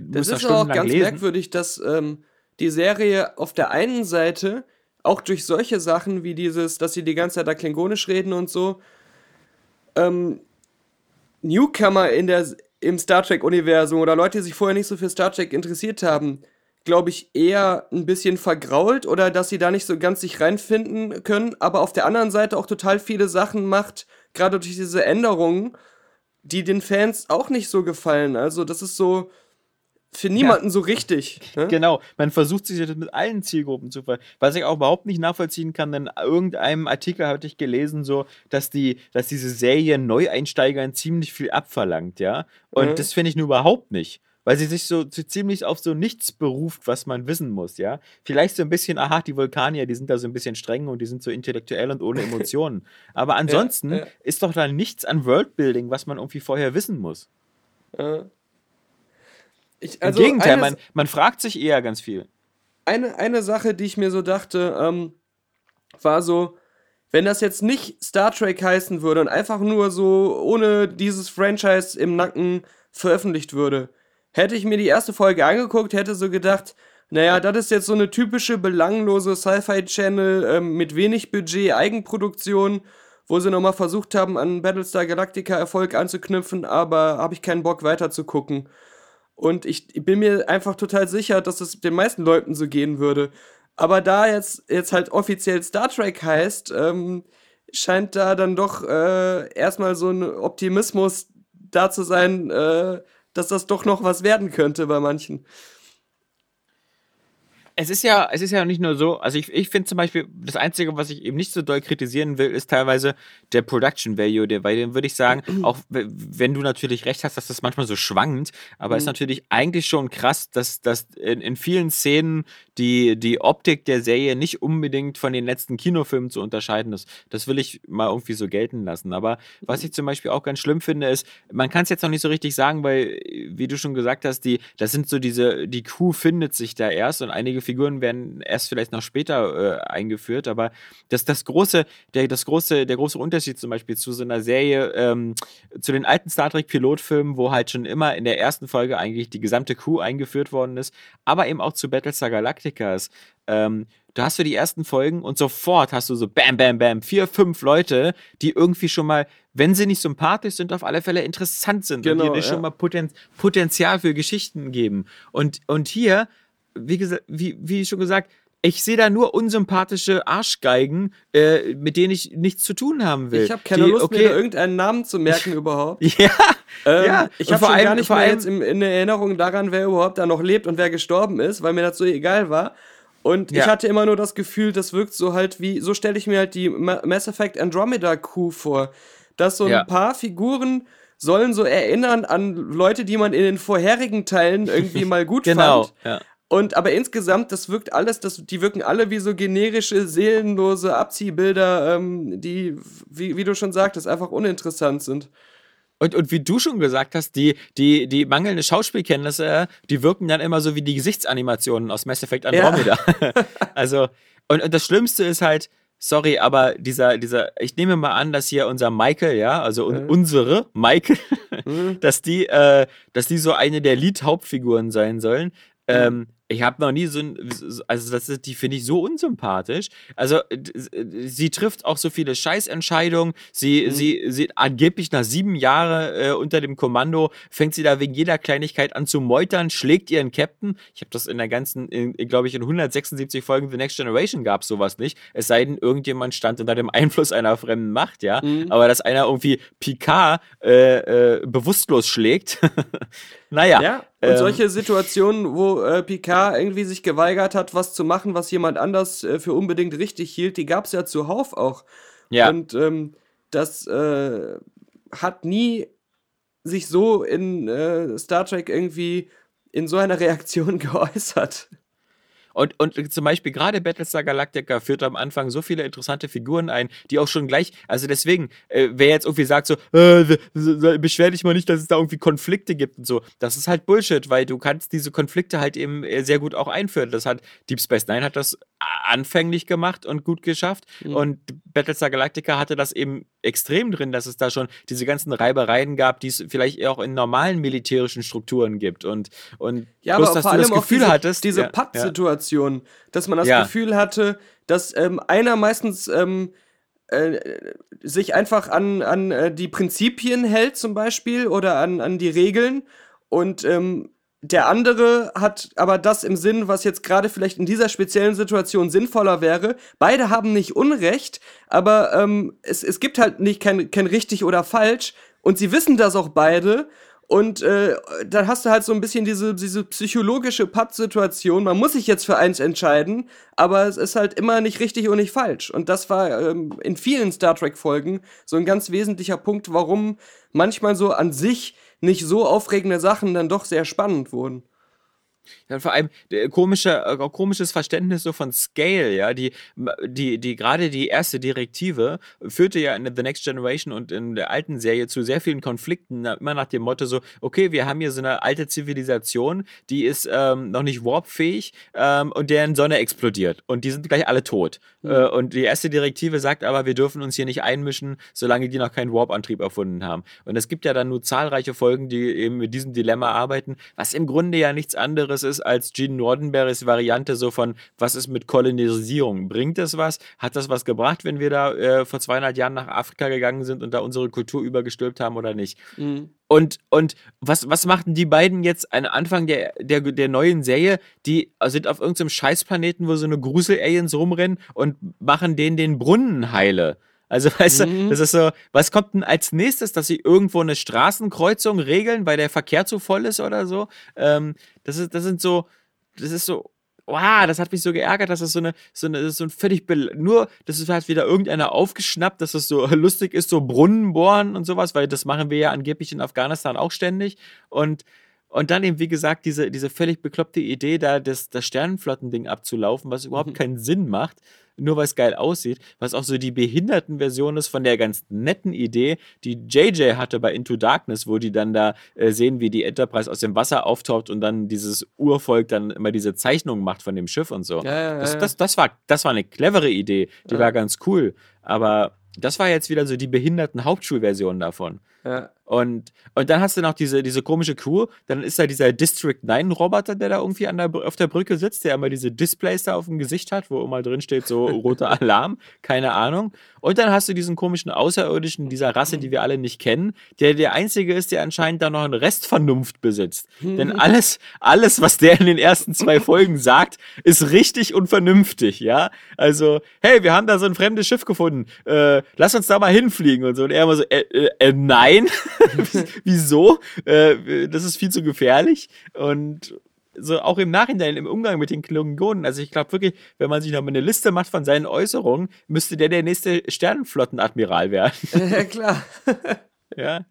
Das ist auch ganz lesen. merkwürdig, dass ähm, die Serie auf der einen Seite auch durch solche Sachen wie dieses, dass sie die ganze Zeit da klingonisch reden und so, ähm, Newcomer in der, im Star Trek-Universum oder Leute, die sich vorher nicht so für Star Trek interessiert haben, glaube ich, eher ein bisschen vergrault oder dass sie da nicht so ganz sich reinfinden können, aber auf der anderen Seite auch total viele Sachen macht, gerade durch diese Änderungen, die den Fans auch nicht so gefallen. Also das ist so für niemanden so richtig. Ne? Genau, man versucht sich das mit allen Zielgruppen zu ver. Was ich auch überhaupt nicht nachvollziehen kann, denn in irgendeinem Artikel hatte ich gelesen, so, dass die, dass diese Serie Neueinsteigern ziemlich viel abverlangt, ja. Und Mhm. das finde ich nur überhaupt nicht. Weil sie sich so, so ziemlich auf so nichts beruft, was man wissen muss, ja. Vielleicht so ein bisschen, aha, die Vulkanier, die sind da so ein bisschen streng und die sind so intellektuell und ohne Emotionen. Aber ansonsten ja. ist doch da nichts an Worldbuilding, was man irgendwie vorher wissen muss. Äh, Ich, Im also Gegenteil, eine, man, man fragt sich eher ganz viel. eine, eine Sache, die ich mir so dachte, ähm, war so, wenn das jetzt nicht Star Trek heißen würde und einfach nur so ohne dieses Franchise im Nacken veröffentlicht würde, hätte ich mir die erste Folge angeguckt, hätte so gedacht, naja, das ist jetzt so eine typische belanglose Sci-Fi-Channel ähm, mit wenig Budget, Eigenproduktion, wo sie nochmal versucht haben, an Battlestar Galactica Erfolg anzuknüpfen, aber habe ich keinen Bock weiter zu gucken. Und ich bin mir einfach total sicher, dass es den meisten Leuten so gehen würde. Aber da jetzt, jetzt halt offiziell Star Trek heißt, ähm, scheint da dann doch äh, erstmal so ein Optimismus da zu sein, äh, dass das doch noch was werden könnte bei manchen. Es ist ja, es ist ja nicht nur so, also ich, ich finde zum Beispiel, das Einzige, was ich eben nicht so doll kritisieren will, ist teilweise der Production Value, der, weil den würde ich sagen, auch wenn du natürlich recht hast, dass das manchmal so schwankt, aber ist natürlich eigentlich schon krass, dass, dass in, in vielen Szenen die, die Optik der Serie nicht unbedingt von den letzten Kinofilmen zu unterscheiden ist. Das will ich mal irgendwie so gelten lassen. Aber was ich zum Beispiel auch ganz schlimm finde, ist, man kann es jetzt noch nicht so richtig sagen, weil, wie du schon gesagt hast, die, das sind so diese, die Crew findet sich da erst und einige Figuren werden erst vielleicht noch später äh, eingeführt, aber das, das große, der, das große, der große Unterschied zum Beispiel zu so einer Serie, ähm, zu den alten Star Trek Pilotfilmen, wo halt schon immer in der ersten Folge eigentlich die gesamte Crew eingeführt worden ist, aber eben auch zu Battlestar Galactica ist. Ähm, da hast du die ersten Folgen und sofort hast du so bam, bam, bam, vier, fünf Leute, die irgendwie schon mal, wenn sie nicht sympathisch sind, auf alle Fälle interessant sind und Genau, die dir ja. schon mal Poten Potenzial für Geschichten geben. Und, und hier, wie, gesagt, wie, wie schon gesagt, ich sehe da nur unsympathische Arschgeigen, äh, mit denen ich nichts zu tun haben will. Ich habe keine die, Lust, okay, mir irgendeinen Namen zu merken überhaupt. Ja, Ähm, ja. ich habe vor schon allem- gar nicht mehr jetzt in der Erinnerung daran, wer überhaupt da noch lebt und wer gestorben ist, weil mir das so egal war. Und Ja. ich hatte immer nur das Gefühl, das wirkt so halt wie, so stelle ich mir halt die Ma Mass Effect Andromeda Crew vor. Dass so ein Ja. paar Figuren sollen so erinnern an Leute, die man in den vorherigen Teilen irgendwie mal gut Genau. fand. Ja. Und aber insgesamt, das wirkt alles, das, die wirken alle wie so generische, seelenlose Abziehbilder, ähm, die, wie, wie du schon sagtest, einfach uninteressant sind. Und, und wie du schon gesagt hast, die, die, die mangelnde Schauspielkenntnisse, die wirken dann immer so wie die Gesichtsanimationen aus Mass Effect Andromeda. also, und, und das Schlimmste ist halt, sorry, aber dieser, dieser, ich nehme mal an, dass hier unser Michael, ja, also Mhm. unsere Michael, Mhm. dass die, äh, dass die so eine der Lead-Hauptfiguren sein sollen. Ähm, ich habe noch nie so ein, also das ist, die finde ich so unsympathisch. Also d- sie trifft auch so viele Scheißentscheidungen. Sie, Mhm. sie, sie angeblich nach sieben Jahren äh, unter dem Kommando fängt sie da wegen jeder Kleinigkeit an zu meutern, schlägt ihren Captain. Ich habe das in der ganzen, glaube ich, in 176 Folgen The Next Generation gab es sowas nicht. Es sei denn, irgendjemand stand unter dem Einfluss einer fremden Macht, ja. Mhm. Aber dass einer irgendwie Picard äh, äh, bewusstlos schlägt. naja. Ja, und ähm, solche Situationen, wo äh, Picard irgendwie sich geweigert hat, was zu machen, was jemand anders äh, für unbedingt richtig hielt, die gab es ja zuhauf auch. Ja. Und ähm, das äh, hat nie sich so in äh, Star Trek irgendwie in so einer Reaktion geäußert. Und, und zum Beispiel gerade Battlestar Galactica führt am Anfang so viele interessante Figuren ein, die auch schon gleich, also deswegen, äh, wer jetzt irgendwie sagt so, äh, beschwer dich mal nicht, dass es da irgendwie Konflikte gibt und so, das ist halt Bullshit, weil du kannst diese Konflikte halt eben äh, sehr gut auch einführen. Das hat Deep Space Nine hat das anfänglich gemacht und gut geschafft Mhm. und Battlestar Galactica hatte das eben extrem drin, dass es da schon diese ganzen Reibereien gab, die es vielleicht auch in normalen militärischen Strukturen gibt und und Ja, bloß, aber dass vor du allem das auch Gefühl diese, hattest, diese ja, ja. Patt-Situation, dass man das Ja. Gefühl hatte, dass ähm, einer meistens ähm, äh, sich einfach an, an äh, die Prinzipien hält zum Beispiel oder an, an die Regeln und ähm, der andere hat aber das im Sinn, was jetzt gerade vielleicht in dieser speziellen Situation sinnvoller wäre. Beide haben nicht Unrecht, aber ähm, es, es gibt halt nicht kein, kein richtig oder falsch und sie wissen das auch beide und äh, dann hast du halt so ein bisschen diese, diese psychologische Patt-Situation. Man muss sich jetzt für eins entscheiden, aber es ist halt immer nicht richtig und nicht falsch. Und das war ähm, in vielen Star Trek-Folgen so ein ganz wesentlicher Punkt, warum manchmal so an sich nicht so aufregende Sachen dann doch sehr spannend wurden. Ja, vor allem äh, komische, äh, komisches Verständnis so von Scale, ja, die, die, die gerade die erste Direktive führte ja in The Next Generation und in der alten Serie zu sehr vielen Konflikten, immer nach dem Motto so, okay, wir haben hier so eine alte Zivilisation, die ist ähm, noch nicht warpfähig ähm, und deren Sonne explodiert und die sind gleich alle tot. Äh, und die erste Direktive sagt aber, wir dürfen uns hier nicht einmischen, solange die noch keinen Warp-Antrieb erfunden haben. Und es gibt ja dann nur zahlreiche Folgen, die eben mit diesem Dilemma arbeiten, was im Grunde ja nichts anderes ist als Gene Nordenberrys Variante so von, was ist mit Kolonisierung? Bringt das was? Hat das was gebracht, wenn wir da äh, vor 200 Jahren nach Afrika gegangen sind und da unsere Kultur übergestülpt haben oder nicht? Und, und was, was machten die beiden jetzt am Anfang der, der, der neuen Serie? Die sind auf irgendeinem Scheißplaneten, wo so eine Grusel-Aliens rumrennen und machen denen den Brunnen heile. Also, weißt du, Mhm. das ist so, was kommt denn als nächstes, dass sie irgendwo eine Straßenkreuzung regeln, weil der Verkehr zu voll ist oder so? Ähm, das, ist, das sind so, das ist so, wow, das hat mich so geärgert, dass das so eine, so eine, das ist so ein völlig, nur, das ist halt wieder irgendeiner aufgeschnappt, dass das so lustig ist, so Brunnen bohren und sowas, weil das machen wir ja angeblich in Afghanistan auch ständig und und dann eben, wie gesagt, diese, diese völlig bekloppte Idee, da das, das Sternenflottending abzulaufen, was überhaupt Mhm. keinen Sinn macht, nur weil es geil aussieht, was auch so die Behindertenversion ist von der ganz netten Idee, die JJ hatte bei Into Darkness, wo die dann da äh, sehen, wie die Enterprise aus dem Wasser auftaucht und dann dieses Urvolk dann immer diese Zeichnung macht von dem Schiff und so. Ja, ja, das, ja, das, das, war, das war eine clevere Idee, die war ganz cool, aber das war jetzt wieder so die Behinderten-Hauptschulversion davon. Ja. Und, und dann hast du noch diese, diese komische Crew. Dann ist da dieser District 9-Roboter, der da irgendwie an der, auf der Brücke sitzt, der immer diese Displays da auf dem Gesicht hat, wo immer drin steht, so roter Alarm, keine Ahnung. Und dann hast du diesen komischen Außerirdischen dieser Rasse, die wir alle nicht kennen, der der Einzige ist, der anscheinend da noch eine Restvernunft besitzt. Denn alles, alles, was der in den ersten zwei Folgen sagt, ist richtig und vernünftig, ja. Also, hey, wir haben da so ein fremdes Schiff gefunden. Äh, lass uns da mal hinfliegen und so. Und er immer so, äh, äh, äh nein. Wieso? Äh, das ist viel zu gefährlich. Und so auch im Nachhinein, im Umgang mit den Klingonen. Also ich glaube wirklich, wenn man sich noch mal eine Liste macht von seinen Äußerungen, müsste der der nächste Sternenflottenadmiral werden. ja, klar. ja.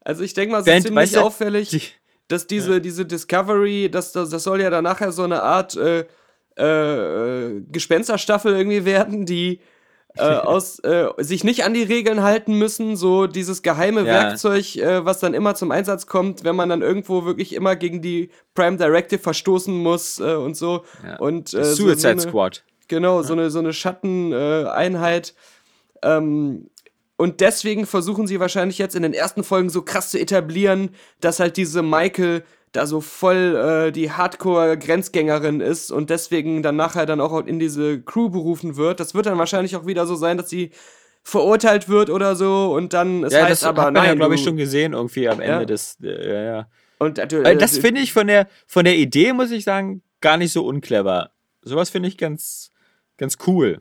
Also ich denke mal, es ist ziemlich weißt du, auffällig, die- dass diese, diese Discovery, das, das, das soll ja dann nachher so eine Art äh, äh, Gespensterstaffel irgendwie werden, die äh, aus, äh, sich nicht an die Regeln halten müssen, so dieses geheime Ja. Werkzeug, äh, was dann immer zum Einsatz kommt, wenn man dann irgendwo wirklich immer gegen die Prime Directive verstoßen muss äh, und so. Ja. Und, äh, so Suicide eine- Squad. Genau, so eine, so eine Schatteneinheit. ähm, und deswegen versuchen sie wahrscheinlich jetzt in den ersten Folgen so krass zu etablieren, dass halt diese Michael da so voll äh, die Hardcore-Grenzgängerin ist und deswegen dann nachher dann auch in diese Crew berufen wird. Das wird dann wahrscheinlich auch wieder so sein, dass sie verurteilt wird oder so und dann es ja, heißt das aber hat man nein, ja, glaube ich, schon gesehen irgendwie am Ende Ja. des. Äh, ja, ja. und äh, Weil das finde ich von der, von der Idee, muss ich sagen, gar nicht so unclever. Sowas finde ich ganz, ganz cool.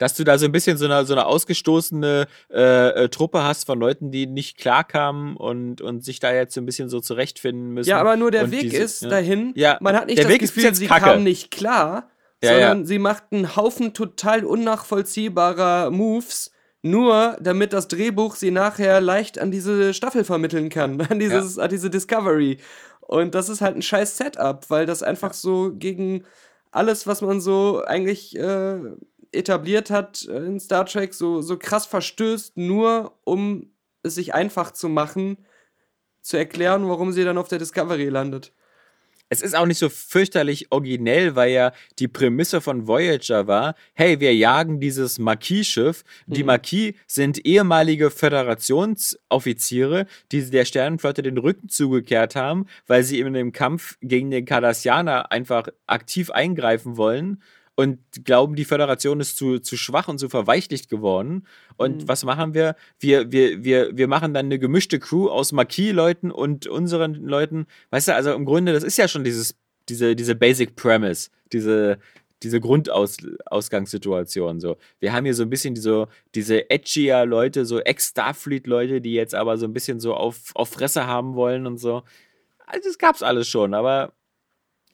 Dass du da so ein bisschen so eine, so eine ausgestoßene äh, äh, Truppe hast von Leuten, die nicht klarkamen und, und sich da jetzt so ein bisschen so zurechtfinden müssen. Ja, aber nur der Und Weg diese- ist ja. dahin. Ja, Man hat nicht der das Weg Gefühl, sie kacke. kam nicht klar, Ja, sondern sie macht einen Haufen total unnachvollziehbarer Moves, nur damit das Drehbuch sie nachher leicht an diese Staffel vermitteln kann, an, dieses, an diese Discovery. Und das ist halt ein scheiß Setup, weil das einfach so gegen alles, was man so eigentlich äh, etabliert hat äh, in Star Trek, so, so krass verstößt, nur um es sich einfach zu machen, zu erklären, warum sie dann auf der Discovery landet. Es ist auch nicht so fürchterlich originell, weil ja die Prämisse von Voyager war, hey, wir jagen dieses Marquis-Schiff. Die Mhm. Marquis sind ehemalige Föderationsoffiziere, die der Sternenflotte den Rücken zugekehrt haben, weil sie in dem Kampf gegen den Cardassianer einfach aktiv eingreifen wollen und glauben, die Föderation ist zu, zu schwach und zu verweichlicht geworden. Und Mhm. was machen wir? Wir, wir, wir? wir machen dann eine gemischte Crew aus Marquis-Leuten und unseren Leuten. Weißt du, also im Grunde, das ist ja schon dieses, diese, diese Basic Premise, diese, diese Grundausgangssituation. So. Wir haben hier so ein bisschen diese, diese edgier Leute, so Ex-Starfleet-Leute, die jetzt aber so ein bisschen so auf, auf Fresse haben wollen und so. Also das gab's alles schon, aber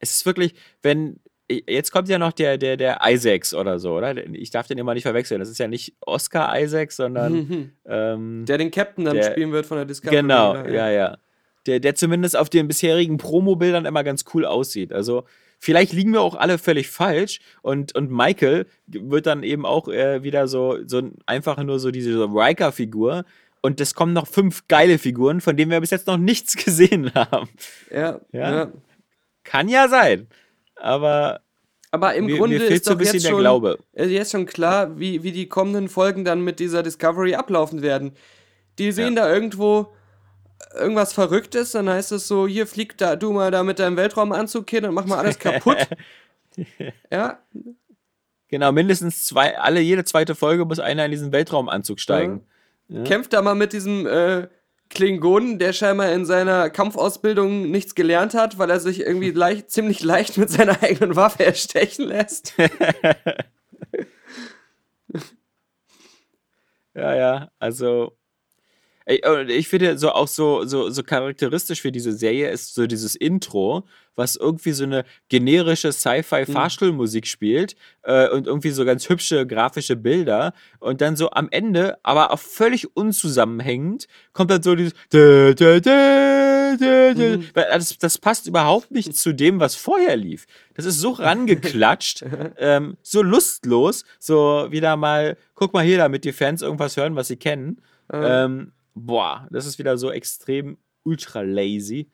es ist wirklich, wenn. Jetzt kommt ja noch der, der, der Isaacs oder so, oder? Ich darf den immer nicht verwechseln. Das ist ja nicht Oscar Isaacs, sondern. Mhm. Ähm, Der den Captain dann Der- spielen wird von der Discovery. Genau, oder? ja, ja. Der, der zumindest auf den bisherigen Promo-Bildern immer ganz cool aussieht. Also, vielleicht liegen wir auch alle völlig falsch und, und Michael wird dann eben auch äh, wieder so, so ein- einfach nur so diese so Riker-Figur. Und es kommen noch fünf geile Figuren, von denen wir bis jetzt noch nichts gesehen haben. Ja, Ja. ja. Kann ja sein. Aber Aber im mir, Grunde mir ist so ein doch bisschen jetzt der schon, Glaube. jetzt schon klar, wie, wie die kommenden Folgen dann mit dieser Discovery ablaufen werden. Die sehen da irgendwo irgendwas Verrücktes, dann heißt es so, hier flieg da du mal da mit deinem Weltraumanzug hin und mach mal alles kaputt. ja, Genau, mindestens zwei, alle, jede zweite Folge muss einer in diesen Weltraumanzug steigen. kämpft da mal mit diesem äh, Klingonen, der scheinbar in seiner Kampfausbildung nichts gelernt hat, weil er sich irgendwie leicht, ziemlich leicht mit seiner eigenen Waffe erstechen lässt. Ja, ja, also. Ich finde so auch so, so, so charakteristisch für diese Serie ist so dieses Intro, was irgendwie so eine generische Sci-Fi-Fahrstuhlmusik spielt äh, und irgendwie so ganz hübsche grafische Bilder und dann so am Ende, aber auch völlig unzusammenhängend, kommt dann so dieses dä, dä, dä. Mhm. Weil das, das passt überhaupt nicht zu dem, was vorher lief. Das ist so rangeklatscht, ähm, so lustlos, so wieder mal, guck mal hier, damit die Fans irgendwas hören, was sie kennen. Ähm, boah, das ist wieder so extrem ultra lazy.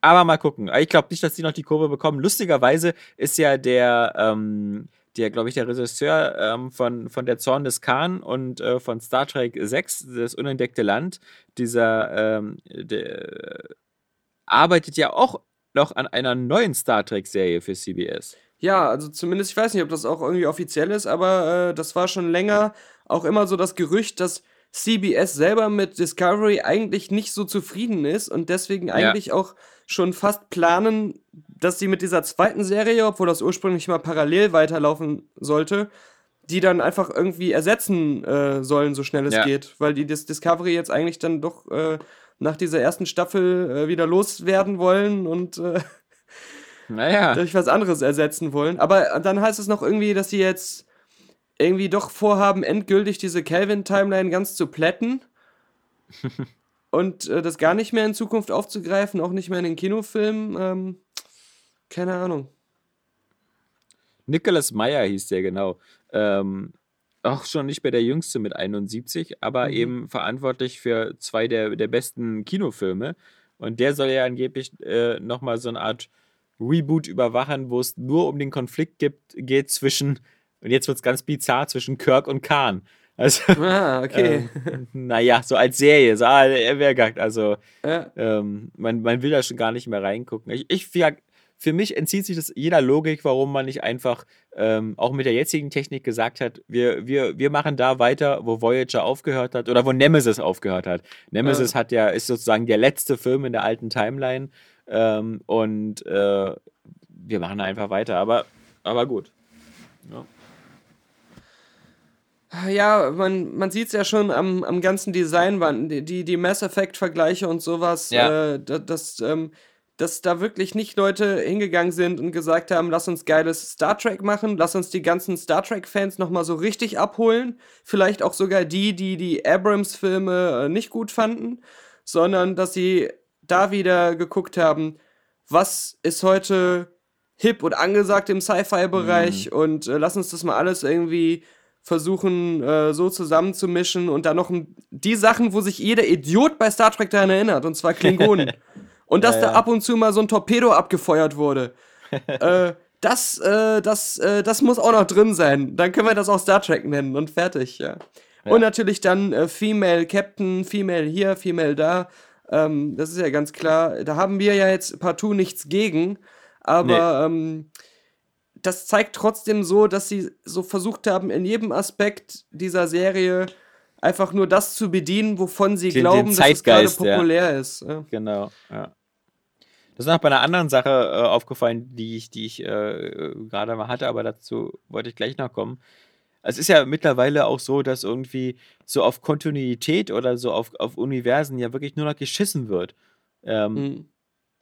Aber mal gucken. Ich glaube nicht, dass die noch die Kurve bekommen. Lustigerweise ist ja der, ähm, der, glaube ich, der Regisseur ähm, von, von Der Zorn des Khan und äh, von Star Trek 6, das unentdeckte Land, dieser, ähm, der, arbeitet ja auch noch an einer neuen Star Trek-Serie für CBS. Ja, also zumindest, ich weiß nicht, ob das auch irgendwie offiziell ist, aber äh, das war schon länger auch immer so das Gerücht, dass CBS selber mit Discovery eigentlich nicht so zufrieden ist und deswegen eigentlich auch schon fast planen, dass sie mit dieser zweiten Serie, obwohl das ursprünglich mal parallel weiterlaufen sollte, die dann einfach irgendwie ersetzen äh, sollen, so schnell es Ja. geht, weil die das Discovery jetzt eigentlich dann doch äh, nach dieser ersten Staffel äh, wieder loswerden wollen und äh, Naja. durch was anderes ersetzen wollen. Aber dann heißt es noch irgendwie, dass sie jetzt irgendwie doch vorhaben, endgültig diese Kelvin-Timeline ganz zu plätten. und äh, das gar nicht mehr in Zukunft aufzugreifen, auch nicht mehr in den Kinofilmen. Ähm, keine Ahnung. Nicholas Meyer hieß der genau. Ähm, auch schon nicht mehr der Jüngste mit 71, aber Mhm. eben verantwortlich für zwei der, der besten Kinofilme. Und der soll ja angeblich äh, nochmal so eine Art Reboot überwachen, wo es nur um den Konflikt gibt, geht zwischen, und jetzt wird es ganz bizarr, zwischen Kirk und Khan. Also, Ah, okay. ähm, naja, so als Serie, so, ah, er wäre gackt. Also, Ja. ähm, man, man will da schon gar nicht mehr reingucken. Ich, ich ja, für mich entzieht sich das jeder Logik, warum man nicht einfach ähm, auch mit der jetzigen Technik gesagt hat, wir, wir, wir machen da weiter, wo Voyager aufgehört hat oder wo Nemesis aufgehört hat. Nemesis hat ja, ist sozusagen der letzte Film in der alten Timeline ähm, und äh, wir machen da einfach weiter, aber, aber gut. Ja. Ja, man, man sieht es ja schon am, am ganzen Design, wann die, die, Mass Effect-Vergleiche und sowas, Ja. äh, da- dass, ähm, dass da wirklich nicht Leute hingegangen sind und gesagt haben, lass uns geiles Star Trek machen, lass uns die ganzen Star Trek-Fans nochmal so richtig abholen. Vielleicht auch sogar die, die die Abrams-Filme äh, nicht gut fanden, sondern dass sie da wieder geguckt haben, was ist heute hip und angesagt im Sci-Fi-Bereich und äh, lass uns das mal alles irgendwie versuchen äh, so zusammenzumischen und dann noch die Sachen, wo sich jeder Idiot bei Star Trek daran erinnert, und zwar Klingonen. und dass Ja, da ja. ab und zu mal so ein Torpedo abgefeuert wurde. äh, das, äh, das, äh, das muss auch noch drin sein. Dann können wir das auch Star Trek nennen und fertig, ja. Und natürlich dann äh, Female Captain, Female hier, Female da. Ähm, das ist ja ganz klar. Da haben wir ja jetzt partout nichts gegen. Aber ähm, das zeigt trotzdem so, dass sie so versucht haben, in jedem Aspekt dieser Serie einfach nur das zu bedienen, wovon sie Den- den glauben, dass es gerade Zeitgeist, ja. populär ist. Ja. Genau, ja. Das ist noch bei einer anderen Sache äh, aufgefallen, die ich, die ich äh, gerade mal hatte, aber dazu wollte ich gleich noch kommen. Es ist ja mittlerweile auch so, dass irgendwie so auf Kontinuität oder so auf, auf Universen ja wirklich nur noch geschissen wird. Ähm, Mhm.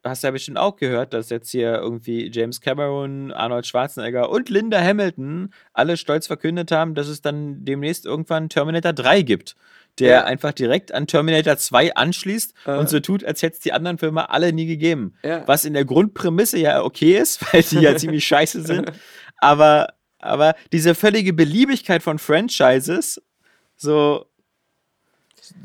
Hast ja bestimmt auch gehört, dass jetzt hier irgendwie James Cameron, Arnold Schwarzenegger und Linda Hamilton alle stolz verkündet haben, dass es dann demnächst irgendwann Terminator 3 gibt, der Ja. einfach direkt an Terminator 2 anschließt Äh. und so tut, als hätte es die anderen Filme alle nie gegeben. Ja. Was in der Grundprämisse ja okay ist, weil die ja ziemlich scheiße sind. Aber, aber diese völlige Beliebigkeit von Franchises, so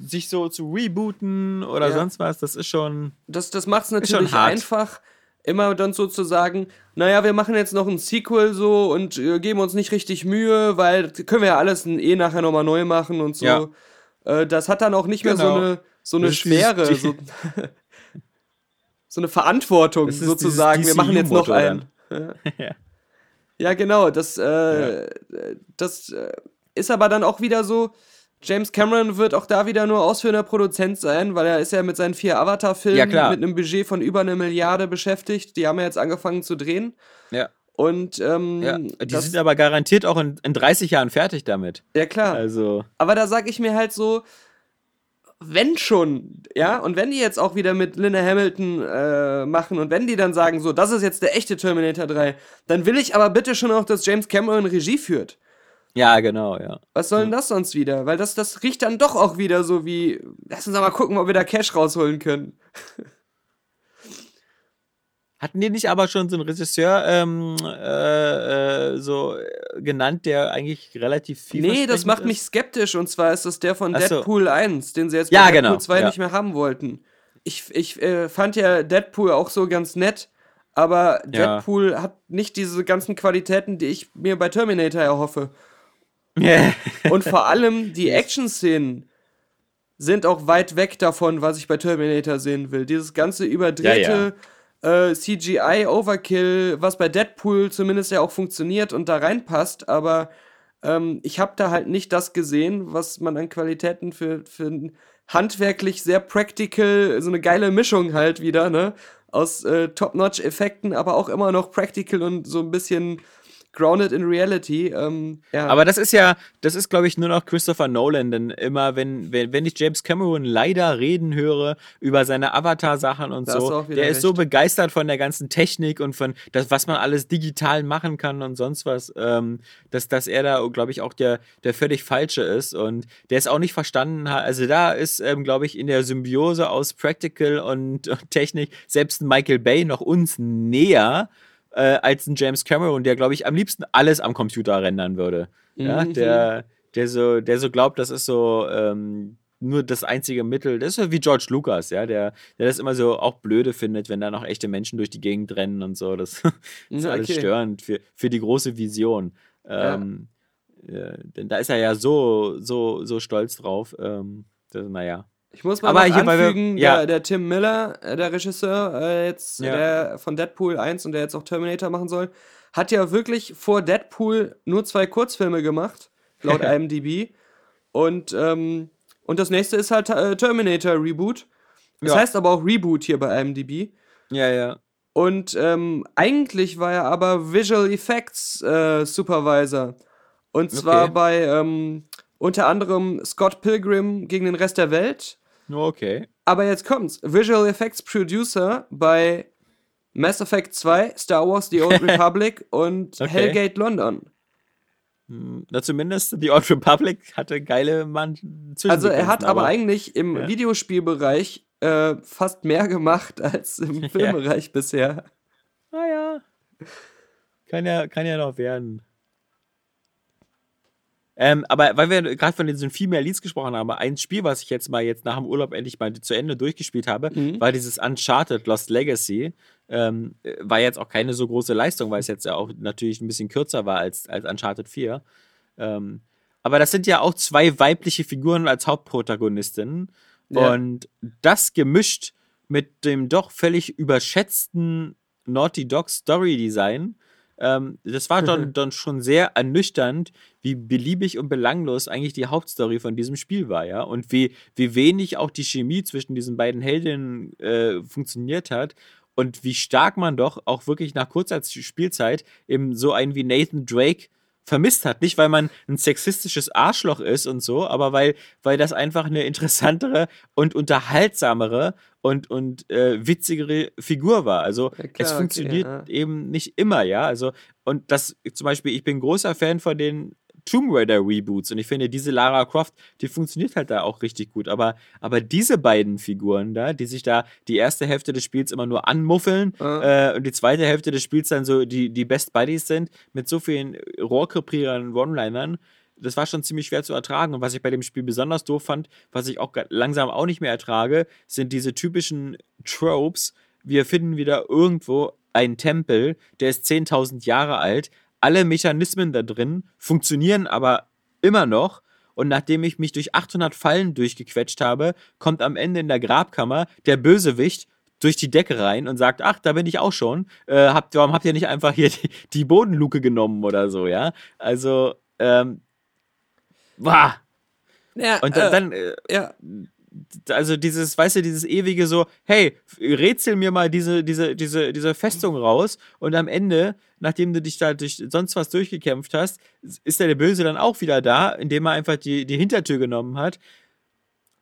sich so zu rebooten oder Ja. sonst was, das ist schon. Das, das macht es natürlich einfach, immer dann so zu sagen, naja, wir machen jetzt noch ein Sequel so und äh, geben uns nicht richtig Mühe, weil können wir ja alles eh nachher nochmal neu machen und so. Ja. Äh, das hat dann auch nicht mehr so Genau. eine, so eine Schwere, so, so eine Verantwortung sozusagen. Wir machen jetzt noch einen. Ja. Ja, genau. Das, äh, das äh, ist aber dann auch wieder so. James Cameron wird auch da wieder nur ausführender Produzent sein, weil er ist ja mit seinen vier Avatar-Filmen Ja, mit einem Budget von über eine Milliarde beschäftigt. Die haben ja jetzt angefangen zu drehen. Ja. Und ähm, Ja, die das, sind aber garantiert auch in, in 30 Jahren fertig damit. ja klar. Also, Aber da sag ich mir halt so, wenn schon, ja, und wenn die jetzt auch wieder mit Linda Hamilton äh, machen und wenn die dann sagen, so, das ist jetzt der echte Terminator 3, dann will ich aber bitte schon auch, dass James Cameron Regie führt. Ja, genau, ja. Was soll denn das sonst wieder? Weil das, das riecht dann doch auch wieder so wie, lass uns doch mal gucken, ob wir da Cash rausholen können. Hatten die nicht aber schon so einen Regisseur ähm, äh, äh, so äh, genannt, der eigentlich relativ viel Nee, das macht mich skeptisch und zwar ist das der von Ach so. Deadpool 1, den sie jetzt Ja, bei Deadpool genau, 2 ja. nicht mehr haben wollten. Ich, ich äh, fand ja Deadpool auch so ganz nett, aber Ja. Deadpool hat nicht diese ganzen Qualitäten, die ich mir bei Terminator erhoffe. Ja. Und vor allem die Action-Szenen sind auch weit weg davon, was ich bei Terminator sehen will. Dieses ganze überdrehte Äh, CGI-Overkill, was bei Deadpool zumindest ja auch funktioniert und da reinpasst, aber ähm, ich habe da halt nicht das gesehen, was man an Qualitäten für, für handwerklich sehr practical, so eine geile Mischung halt wieder, ne? Aus äh, Top-Notch-Effekten, aber auch immer noch practical und so ein bisschen grounded in reality. Ähm, ja. Aber das ist ja, das ist, glaube ich, nur noch Christopher Nolan, denn immer, wenn, wenn, wenn ich James Cameron leider reden höre über seine Avatar-Sachen und Da so, der ist so recht. begeistert von der ganzen Technik und von das, was man alles digital machen kann und sonst was, ähm, dass, dass er da, glaube ich, auch der, der völlig Falsche ist und der es auch nicht verstanden hat. Also da ist, ähm, glaube ich, in der Symbiose aus Practical und, und Technik selbst Michael Bay noch uns näher äh, als ein James Cameron, der, glaube ich, am liebsten alles am Computer rendern würde. Ja, Mhm. der, der, so, der so glaubt, das ist so ähm, nur das einzige Mittel. Das ist ja wie George Lucas, ja, der, der das immer so auch blöde findet, wenn da noch echte Menschen durch die Gegend rennen und so. Das ist Ja, alles okay. störend für, für die große Vision. Ja. Ähm, äh, denn da ist er ja so, so, so stolz drauf. Ähm, das, naja. Ich muss mal weil wir- anfügen, ja. der, der Tim Miller, äh, der Regisseur, äh, jetzt Ja. der von Deadpool 1 und der jetzt auch Terminator machen soll, hat ja wirklich vor Deadpool nur zwei Kurzfilme gemacht, laut IMDb. Und, ähm, und das nächste ist halt äh, Terminator Reboot. Das Ja. heißt aber auch Reboot hier bei IMDb. Ja, ja. Und ähm, eigentlich war er aber Visual Effects äh, Supervisor. Und zwar Okay. bei ähm, unter anderem Scott Pilgrim gegen den Rest der Welt. Nur okay. Aber jetzt kommt's. Visual Effects Producer bei Mass Effect 2, Star Wars The Old Republic und Okay. Hellgate London. Hm, Na, zumindest die Old Republic hatte geile Mann Also er hat aber eigentlich im ja. Videospielbereich äh, fast mehr gemacht als im Filmbereich bisher. Naja. Kann ja, kann ja noch werden. Ähm, aber weil wir gerade von diesen Female Leads gesprochen haben, ein Spiel, was ich jetzt mal jetzt nach dem Urlaub endlich mal zu Ende durchgespielt habe, Mhm. war dieses Uncharted Lost Legacy. Ähm, äh, war jetzt auch keine so große Leistung, weil es jetzt ja auch natürlich ein bisschen kürzer war als, als Uncharted 4. Ähm, aber das sind ja auch zwei weibliche Figuren als Hauptprotagonistinnen. Ja. Und das gemischt mit dem doch völlig überschätzten Naughty Dog Story Design, ähm, das war dann, dann schon sehr ernüchternd, wie beliebig und belanglos eigentlich die Hauptstory von diesem Spiel war, ja. Und wie, wie wenig auch die Chemie zwischen diesen beiden Heldinnen äh, funktioniert hat. Und wie stark man doch auch wirklich nach kurzer Spielzeit eben so einen wie Nathan Drake vermisst hat. Nicht, weil man ein sexistisches Arschloch ist und so, aber weil, weil das einfach eine interessantere und unterhaltsamere und, und äh, witzigere Figur war. Also Ja, klar, es okay, funktioniert ja. eben nicht immer, ja. Also, und das zum Beispiel, ich bin großer Fan von den Tomb Raider Reboots und ich finde, diese Lara Croft, die funktioniert halt da auch richtig gut. Aber, aber diese beiden Figuren da, die sich da die erste Hälfte des Spiels immer nur anmuffeln Ah. äh, und die zweite Hälfte des Spiels dann so die, die Best Buddies sind, mit so vielen rohrkrepierenden One-Linern, das war schon ziemlich schwer zu ertragen. Und was ich bei dem Spiel besonders doof fand, was ich auch langsam auch nicht mehr ertrage, sind diese typischen Tropes. Wir finden wieder irgendwo einen Tempel, der ist 10.000 Jahre alt. Alle Mechanismen da drin funktionieren aber immer noch. Und nachdem ich mich durch 800 Fallen durchgequetscht habe, kommt am Ende in der Grabkammer der Bösewicht durch die Decke rein und sagt, ach, da bin ich auch schon. Äh, habt, warum habt ihr nicht einfach hier die, die Bodenluke genommen oder so, ja? Also, ähm, wah. Ja, Und äh, dann, dann äh, ja. Also dieses, weißt du, dieses ewige so, hey, rätsel mir mal diese, diese, diese, diese Festung raus und am Ende, nachdem du dich da durch sonst was durchgekämpft hast, ist der Böse dann auch wieder da, indem er einfach die, die Hintertür genommen hat.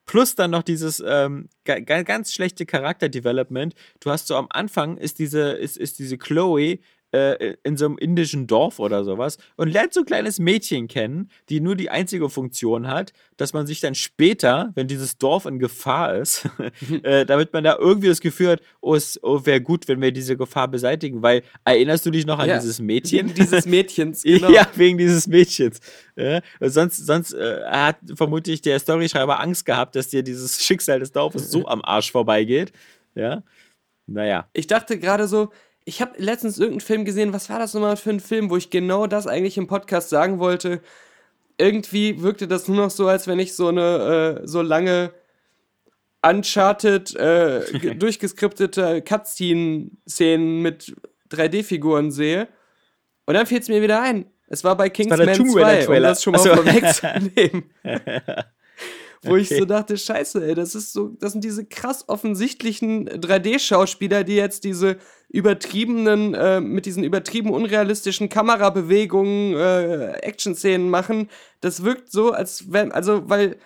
Plus dann noch dieses ähm, ga, ga, ganz schlechte Charakterdevelopment. Du hast so am Anfang ist diese, ist, ist diese Chloe äh, in so einem indischen Dorf oder sowas und lernt so ein kleines Mädchen kennen, die nur die einzige Funktion hat, dass man sich dann später, wenn dieses Dorf in Gefahr ist, äh, damit man da irgendwie das Gefühl hat, oh, es oh, wäre gut, wenn wir diese Gefahr beseitigen, weil erinnerst du dich noch an Ja, dieses Mädchen? Wegen dieses Mädchens, genau. Ja, wegen dieses Mädchens. Ja, sonst sonst äh, hat vermutlich der Storyschreiber Angst gehabt, dass dir dieses Schicksal des Dorfes so am Arsch vorbeigeht. Ja, naja. Ich dachte gerade so, ich habe letztens irgendeinen Film gesehen, was war das nochmal für ein Film, wo ich genau das eigentlich im Podcast sagen wollte. Irgendwie wirkte das nur noch so, als wenn ich so eine äh, so lange Uncharted, äh, ge- durchgeskriptete Cutscene-Szenen mit 3D-Figuren sehe. Und dann fiel es mir wieder ein. Es war bei Kingsman Tomb 2, um das schon mal so. vorwegzunehmen. Wo ich Okay. so dachte, scheiße, ey, das ist so, das sind diese krass offensichtlichen 3D-Schauspieler, die jetzt diese übertriebenen, äh, mit diesen übertrieben unrealistischen Kamerabewegungen äh, Action-Szenen machen. Das wirkt so, als wenn, also, weil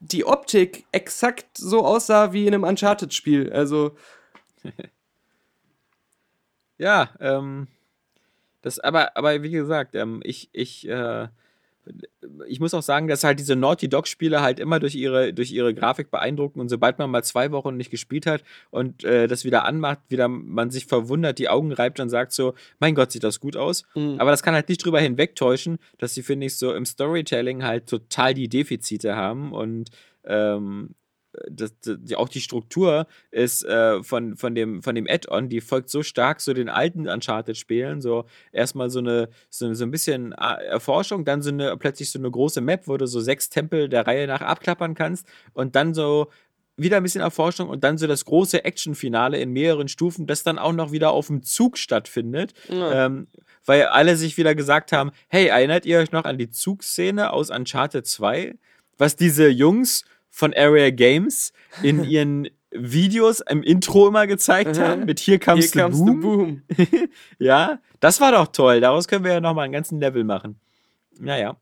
die Optik exakt so aussah wie in einem Uncharted-Spiel. Also, Ja, ähm, das, aber, aber wie gesagt, ähm, ich, ich, äh, ich muss auch sagen, dass halt diese Naughty Dog-Spiele halt immer durch ihre, durch ihre Grafik beeindrucken und sobald man mal zwei Wochen nicht gespielt hat und äh, das wieder anmacht, wieder man sich verwundert, die Augen reibt und sagt so, mein Gott, sieht das gut aus. Mhm. Aber das kann halt nicht drüber hinwegtäuschen, dass sie, finde ich, so im Storytelling halt total die Defizite haben und ähm, das, die, auch die Struktur ist äh, von, von dem, von dem Add-on, die folgt so stark so den alten Uncharted-Spielen. So erstmal so eine, so, so ein bisschen äh, Erforschung, dann so eine, plötzlich so eine große Map, wo du so sechs Tempel der Reihe nach abklappern kannst und dann so wieder ein bisschen Erforschung und dann so das große Action-Finale in mehreren Stufen, das dann auch noch wieder auf dem Zug stattfindet. Ja. Ähm, weil alle sich wieder gesagt haben: Hey, erinnert ihr euch noch an die Zugszene aus Uncharted 2? Was diese Jungs von Area Games in ihren Videos im Intro immer gezeigt haben, mit Hier comes, Hier the, comes boom. the boom. Ja, das war doch toll. Daraus können wir ja nochmal einen ganzen Level machen. Naja.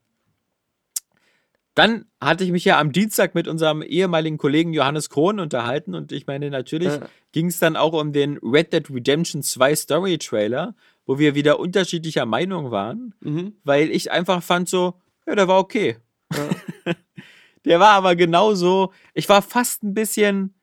Dann hatte ich mich ja am Dienstag mit unserem ehemaligen Kollegen Johannes Krohn unterhalten und ich meine, natürlich Ja. ging es dann auch um den Red Dead Redemption 2 Story Trailer, wo wir wieder unterschiedlicher Meinung waren, Mhm. weil ich einfach fand so, ja, der war okay. Ja. Der war aber genauso, ich war fast ein bisschen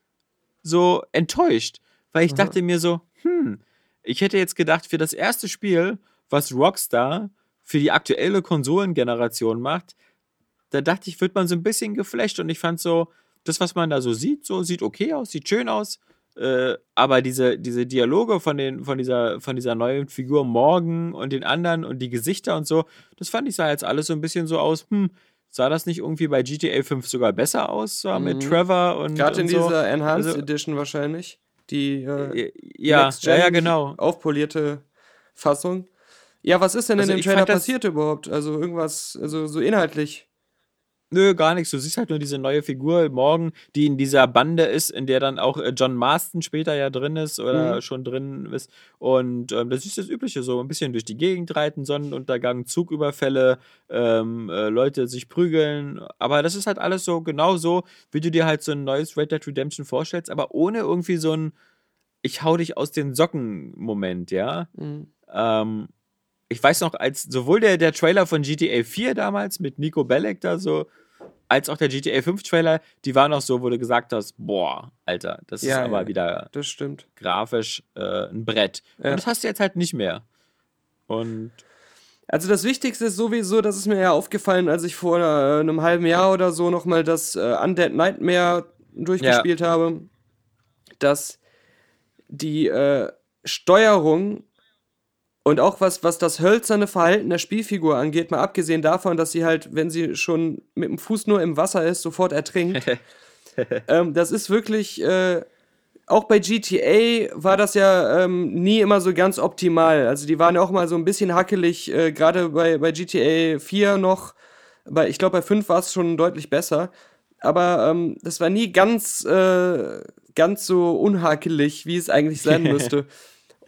so enttäuscht, weil ich Aha. dachte mir so, hm, ich hätte jetzt gedacht, für das erste Spiel, was Rockstar für die aktuelle Konsolengeneration macht, da dachte ich, wird man so ein bisschen geflasht und ich fand so, das, was man da so sieht, so sieht okay aus, sieht schön aus, äh, aber diese, diese Dialoge von, den, von, dieser, von dieser neuen Figur Morgan und den anderen und die Gesichter und so, das fand ich sah jetzt alles so ein bisschen so aus, hm, sah das nicht irgendwie bei GTA 5 sogar besser aus, so mit Mhm. Trevor und, Gerade in so? dieser Enhanced Also- Edition wahrscheinlich. Die äh, ja, Next ja, Gen ja, genau. aufpolierte Fassung. Ja, was ist denn Also in dem Trailer passiert überhaupt? Also irgendwas, also so inhaltlich. Nö, gar nichts. Du siehst halt nur diese neue Figur morgen, die in dieser Bande ist, in der dann auch äh, John Marston später ja drin ist oder Mhm. schon drin ist. Und ähm, das ist das Übliche, so ein bisschen durch die Gegend reiten, Sonnenuntergang, Zugüberfälle, ähm, äh, Leute sich prügeln. Aber das ist halt alles so genau so, wie du dir halt so ein neues Red Dead Redemption vorstellst, aber ohne irgendwie so ein Ich hau dich aus den Socken-Moment, ja. Mhm. Ähm, ich weiß noch, als sowohl der, der Trailer von GTA 4 damals mit Nico Bellic da so, als auch der GTA 5 Trailer, die waren auch so, wo du gesagt hast, boah, Alter, das Ja, ist aber ja. wieder Das stimmt. grafisch äh, ein Brett. Ja. Und das hast du jetzt halt nicht mehr. Und Also das Wichtigste ist sowieso, das ist mir ja aufgefallen, als ich vor äh, einem halben Jahr oder so nochmal das äh, Undead Nightmare durchgespielt habe, dass die äh, Steuerung und auch was, was das hölzerne Verhalten der Spielfigur angeht, mal abgesehen davon, dass sie halt, wenn sie schon mit dem Fuß nur im Wasser ist, sofort ertrinkt. ähm, das ist wirklich, äh, auch bei GTA war das ja ähm, nie immer so ganz optimal. Also die waren ja auch mal so ein bisschen hackelig, äh, gerade bei, bei GTA 4 noch. Bei, ich glaube, bei 5 war es schon deutlich besser. Aber ähm, das war nie ganz, äh, ganz so unhakelig, wie es eigentlich sein müsste.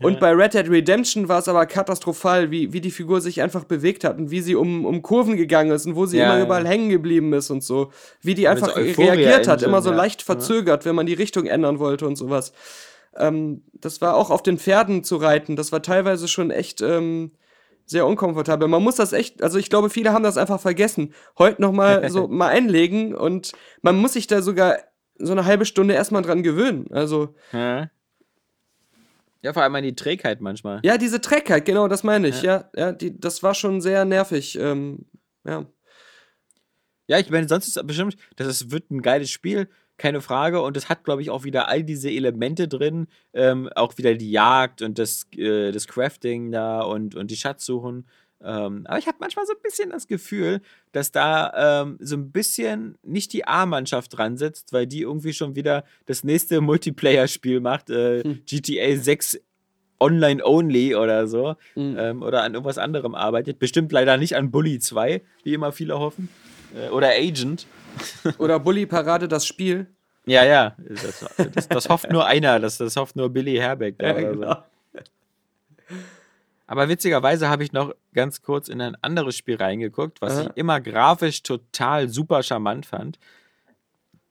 Und bei Red Dead Redemption war es aber katastrophal, wie, wie die Figur sich einfach bewegt hat und wie sie um, um Kurven gegangen ist und wo sie Ja, immer ja. überall hängen geblieben ist und so. Wie die einfach reagiert hat, immer so leicht verzögert, wenn man die Richtung ändern wollte und sowas. Ähm, das war auch auf den Pferden zu reiten, das war teilweise schon echt ähm, sehr unkomfortabel. Man muss das echt, also ich glaube, viele haben das einfach vergessen. Heute nochmal so mal einlegen und man muss sich da sogar so eine halbe Stunde erstmal dran gewöhnen. Also, ja. Ja, vor allem an die Trägheit manchmal. ja, diese Trägheit, genau, das meine ich, ja. Ja, die, das war schon sehr nervig. Ähm, ja. Ja, ich meine, sonst ist es bestimmt, das ist, wird ein geiles Spiel, keine Frage. Und es hat, glaube ich, auch wieder all diese Elemente drin. Ähm, auch wieder die Jagd und das, äh, das Crafting da und, und die Schatzsuchen. Ähm, aber ich habe manchmal so ein bisschen das Gefühl, dass da ähm, so ein bisschen nicht die A-Mannschaft dran sitzt, weil die irgendwie schon wieder das nächste Multiplayer-Spiel macht. Äh, Hm. GTA 6 Online Only oder so. Mhm. Ähm, oder an irgendwas anderem arbeitet. Bestimmt leider nicht an Bully 2, wie immer viele hoffen. Äh, oder Agent. Oder Bully Parade, das Spiel. Ja, ja. Das, das, das hofft nur einer, das, das hofft nur Billy Herbeck. Da Ja, oder genau. so. Aber witzigerweise habe ich noch ganz kurz in ein anderes Spiel reingeguckt, was Aha. ich immer grafisch total super charmant fand.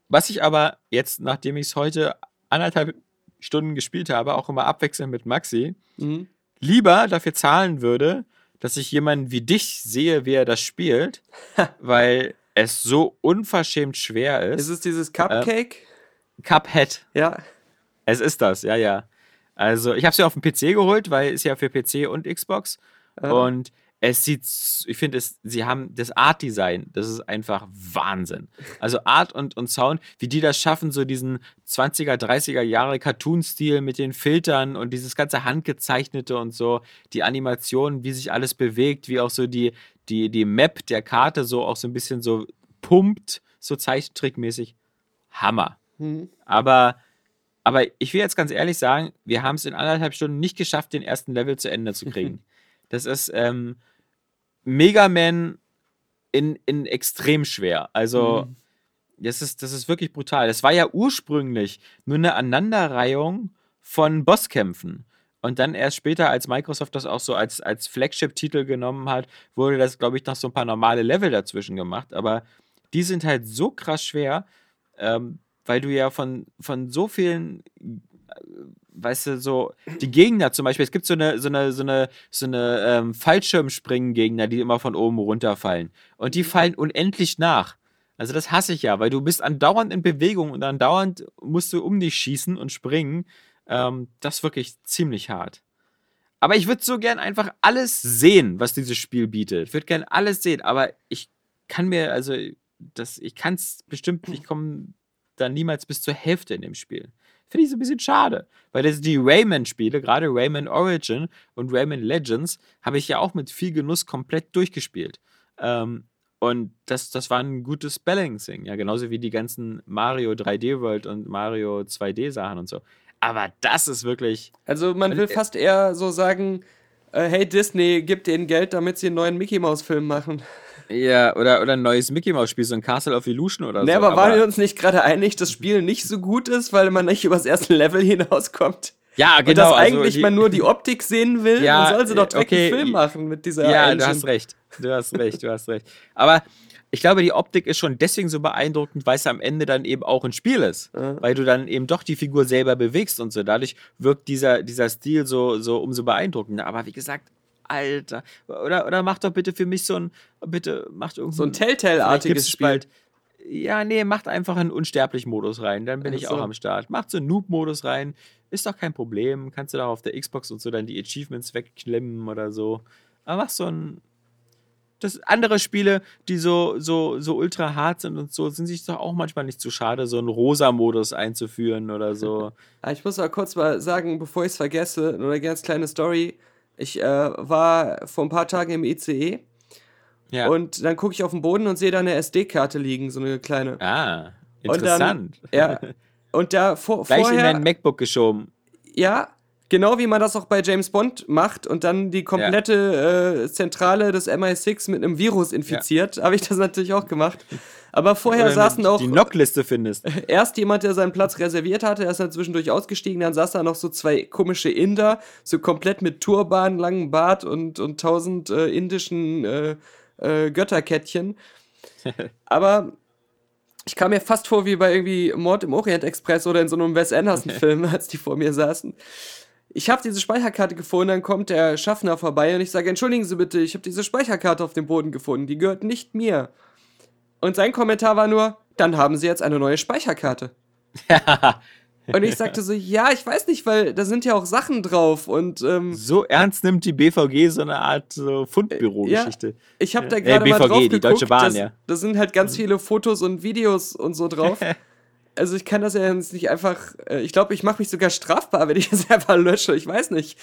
Was ich aber jetzt, nachdem ich es heute anderthalb Stunden gespielt habe, auch immer abwechselnd mit Maxi, Mhm. lieber dafür zahlen würde, dass ich jemanden wie dich sehe, wie er das spielt, weil es so unverschämt schwer ist. Ist es dieses Cupcake? Cuphead. ja. Es ist das, ja, ja. Also, ich habe es ja auf dem PC geholt, weil es ja für PC und Xbox. Äh, Und es sieht, ich finde, es, sie haben das Art-Design, das ist einfach Wahnsinn. Also Art und, und Sound, wie die das schaffen, so diesen 20er, 30er Jahre Cartoon-Stil mit den Filtern und dieses ganze Handgezeichnete und so, die Animationen, wie sich alles bewegt, wie auch so die, die, die Map der Karte so auch so ein bisschen so pumpt, so Zeichentrickmäßig. Hammer. Hm. Aber, aber ich will jetzt ganz ehrlich sagen, wir haben es in anderthalb Stunden nicht geschafft, den ersten Level zu Ende zu kriegen. Das ist ähm, Mega Man in, in extrem schwer. Also, Mhm. das, ist, das ist wirklich brutal. Das war ja ursprünglich nur eine Aneinanderreihung von Bosskämpfen. Und dann erst später, als Microsoft das auch so als, als Flagship-Titel genommen hat, wurde das, glaube ich, noch so ein paar normale Level dazwischen gemacht. Aber die sind halt so krass schwer, ähm, weil du ja von, von so vielen, äh, weißt du, so, die Gegner zum Beispiel, es gibt so eine, so eine, so eine, so eine ähm, Fallschirmspringen-Gegner, die immer von oben runterfallen. Und die fallen unendlich nach. Also das hasse ich ja, weil du bist andauernd in Bewegung und andauernd musst du um dich schießen und springen. Ähm, das ist wirklich ziemlich hart. Aber ich würde so gern einfach alles sehen, was dieses Spiel bietet. Ich würde gern alles sehen, aber ich kann mir, also, das, ich kann es bestimmt, ich komme da niemals bis zur Hälfte in dem Spiel. Finde ich so ein bisschen schade. Weil das die Rayman-Spiele, gerade Rayman Origin und Rayman Legends, habe ich ja auch mit viel Genuss komplett durchgespielt. Ähm, und das, das war ein gutes Balancing, ja, genauso wie die ganzen Mario 3D World und Mario 2D Sachen und so. Aber das ist wirklich. Also man Äh, will fast eher so sagen, äh, hey Disney, gib denen Geld, damit sie einen neuen Mickey Mouse Film machen. Ja, oder, oder ein neues Mickey Mouse Spiel, so ein Castle of Illusion oder Ne, so. aber waren wir uns nicht gerade einig, dass das Spiel nicht so gut ist, weil man nicht übers erste Level hinauskommt? ja, Und genau. dass also eigentlich die- man nur die Optik sehen will, Ja, dann soll sie doch direkt okay, einen Film machen mit dieser Ja, Engine. du hast recht. Du hast recht, du hast recht. Aber ich glaube, die Optik ist schon deswegen so beeindruckend, weil es am Ende dann eben auch ein Spiel ist. Ja. Weil du dann eben doch die Figur selber bewegst und so. Dadurch wirkt dieser, dieser Stil so, so umso beeindruckender. Aber wie gesagt, Alter. Oder, oder mach doch bitte für mich so ein, bitte macht irgend So ein Telltale-artiges Spiel. bald- Ja, nee, macht einfach einen Unsterblich-Modus rein. Dann bin Ach ich auch am Start. Macht so einen Noob-Modus rein. Ist doch kein Problem. Kannst du da auf der Xbox und so dann die Achievements wegklemmen oder so. Aber mach so ein. Das andere Spiele, die so, so, so ultra hart sind und so, sind sich doch auch manchmal nicht zu schade, so einen Rosa-Modus einzuführen oder so. Ah, Ich muss mal kurz mal sagen, bevor ich es vergesse, nur eine ganz kleine Story. Ich äh, war vor ein paar Tagen im ICE Ja. und dann gucke ich auf den Boden und sehe da eine SD-Karte liegen, so eine kleine. ah, Und dann- interessant. Ja. Und da vor, Gleich in vorher, dein MacBook geschoben. ja, genau wie man das auch bei James Bond macht und dann die komplette äh, Zentrale des MI6 mit einem Virus infiziert, habe ich das natürlich auch gemacht. Aber vorher Oder saßen auch die Knockliste findest. erst jemand, der seinen Platz reserviert hatte, er ist dann zwischendurch ausgestiegen, dann saß da noch so zwei komische Inder, so komplett mit Turban, langem Bart und, und tausend äh, indischen äh, äh, Götterkettchen. Aber ich kam mir fast vor wie bei irgendwie Mord im Orient Express oder in so einem Wes Anderson-Film, als die vor mir saßen. Ich habe diese Speicherkarte gefunden, dann kommt der Schaffner vorbei und ich sage, entschuldigen Sie bitte, ich habe diese Speicherkarte auf dem Boden gefunden, die gehört nicht mir. Und sein Kommentar war nur, dann haben Sie jetzt eine neue Speicherkarte. Und ich sagte so, ja, ich weiß nicht, weil da sind ja auch Sachen drauf und ähm, so ernst nimmt die BVG so eine Art so Fundbüro-Geschichte. ich habe da Äh, gerade mal BVG, drauf die geguckt, Deutsche Bahn, das, ja. da sind halt ganz viele Fotos und Videos und so drauf. Also ich kann das ja jetzt nicht einfach, äh, ich glaube, ich mache mich sogar strafbar, wenn ich das einfach lösche, ich weiß nicht.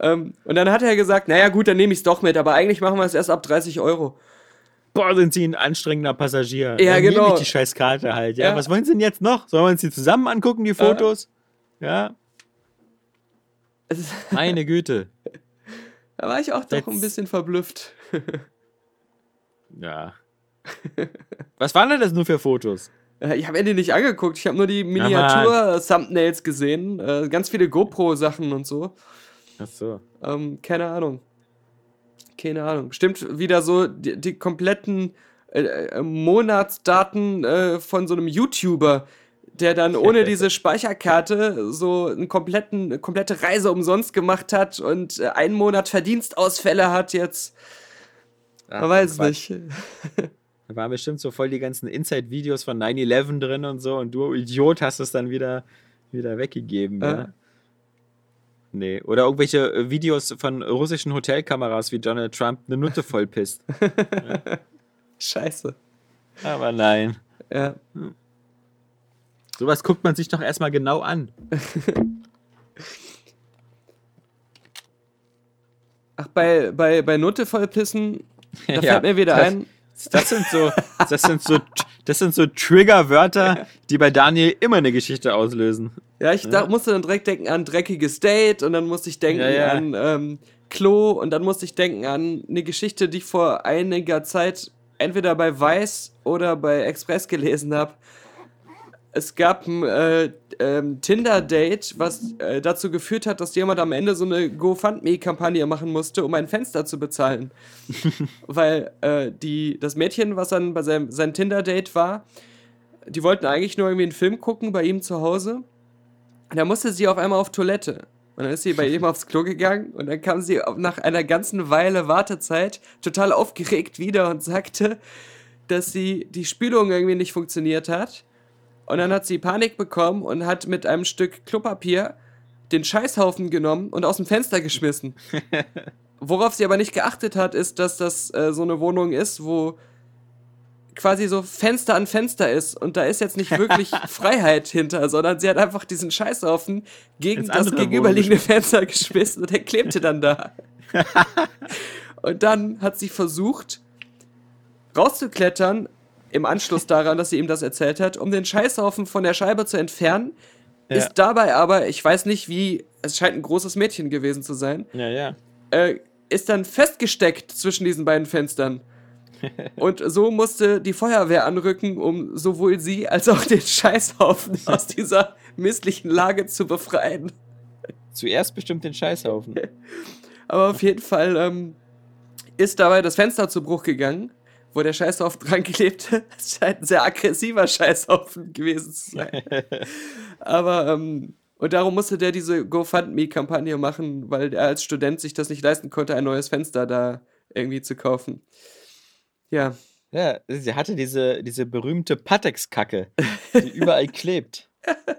ähm, und dann hat er gesagt, naja gut, dann nehme ich es doch mit, aber eigentlich machen wir es erst ab 30 Euro. Boah, sind sie ein anstrengender Passagier. Ja, Dann nehme genau. ich die scheiß Karte halt. Ja, Ja. was wollen sie denn jetzt noch? Sollen wir uns die zusammen angucken, die Fotos? Ja, meine Güte. Da war ich auch doch Jetzt- ein bisschen verblüfft. Ja. Was waren denn das nur für Fotos? Äh, Ich habe mir die nicht angeguckt, ich habe nur die Miniatur-Thumbnails gesehen, äh, ganz viele GoPro-Sachen und so. Ach so. Ähm, keine Ahnung. Keine Ahnung. Stimmt wieder so die, die kompletten äh, äh, Monatsdaten äh, von so einem YouTuber, der dann ohne diese Speicherkarte so einen kompletten, eine komplette Reise umsonst gemacht hat und äh, einen Monat Verdienstausfälle hat jetzt. Man weiß Quatsch. nicht. Da waren bestimmt so voll die ganzen Inside-Videos von 9-11 drin und so und du Idiot hast es dann wieder, wieder weggegeben. Ja. Ja. Nee. Oder irgendwelche äh, Videos von russischen Hotelkameras, wie Donald Trump eine Nutte vollpisst. Scheiße. Aber nein. Ja. Sowas guckt man sich doch erstmal genau an. Ach, bei, bei, bei Nutte vollpissen, da Ja, fällt mir wieder das- ein, Das sind so, das sind so, das sind so Triggerwörter, die bei Daniel immer eine Geschichte auslösen. Ja, ich da, musste dann direkt denken an dreckiges Date und dann musste ich denken Ja, ja. an ähm, Klo und dann musste ich denken an eine Geschichte, die ich vor einiger Zeit entweder bei Weiß oder bei Express gelesen habe. Es gab ein äh, ähm, Tinder-Date, was äh, dazu geführt hat, dass jemand am Ende so eine GoFundMe-Kampagne machen musste, um ein Fenster zu bezahlen. Weil äh, die, das Mädchen, was dann bei seinem sein Tinder-Date war, die wollten eigentlich nur irgendwie einen Film gucken bei ihm zu Hause. Und da musste sie auf einmal auf Toilette. Und dann ist sie bei ihm aufs Klo gegangen und dann kam sie nach einer ganzen Weile Wartezeit total aufgeregt wieder und sagte, dass sie die Spülung irgendwie nicht funktioniert hat. Und dann hat sie Panik bekommen und hat mit einem Stück Klopapier den Scheißhaufen genommen und aus dem Fenster geschmissen. Worauf sie aber nicht geachtet hat, ist, dass das äh, so eine Wohnung ist, wo quasi so Fenster an Fenster ist und da ist jetzt nicht wirklich Freiheit hinter, sondern sie hat einfach diesen Scheißhaufen gegen das gegenüberliegende Fenster geschmissen und der klebte dann da. und dann hat sie versucht rauszuklettern im Anschluss daran, dass sie ihm das erzählt hat, um den Scheißhaufen von der Scheibe zu entfernen. Ja. Ist dabei aber, ich weiß nicht wie, es scheint ein großes Mädchen gewesen zu sein, Ja, ja. äh, ist dann festgesteckt zwischen diesen beiden Fenstern. Und so musste die Feuerwehr anrücken, um sowohl sie als auch den Scheißhaufen aus dieser misslichen Lage zu befreien. Zuerst bestimmt den Scheißhaufen. Aber auf jeden Fall ähm, ist dabei das Fenster zu Bruch gegangen, wo der Scheißhaufen dran klebte. Es scheint ein sehr aggressiver Scheißhaufen gewesen zu sein. Aber, ähm, und darum musste der diese GoFundMe-Kampagne machen, weil er als Student sich das nicht leisten konnte, ein neues Fenster da irgendwie zu kaufen. Ja, Ja, sie hatte diese, diese berühmte Patex-Kacke, die überall klebt.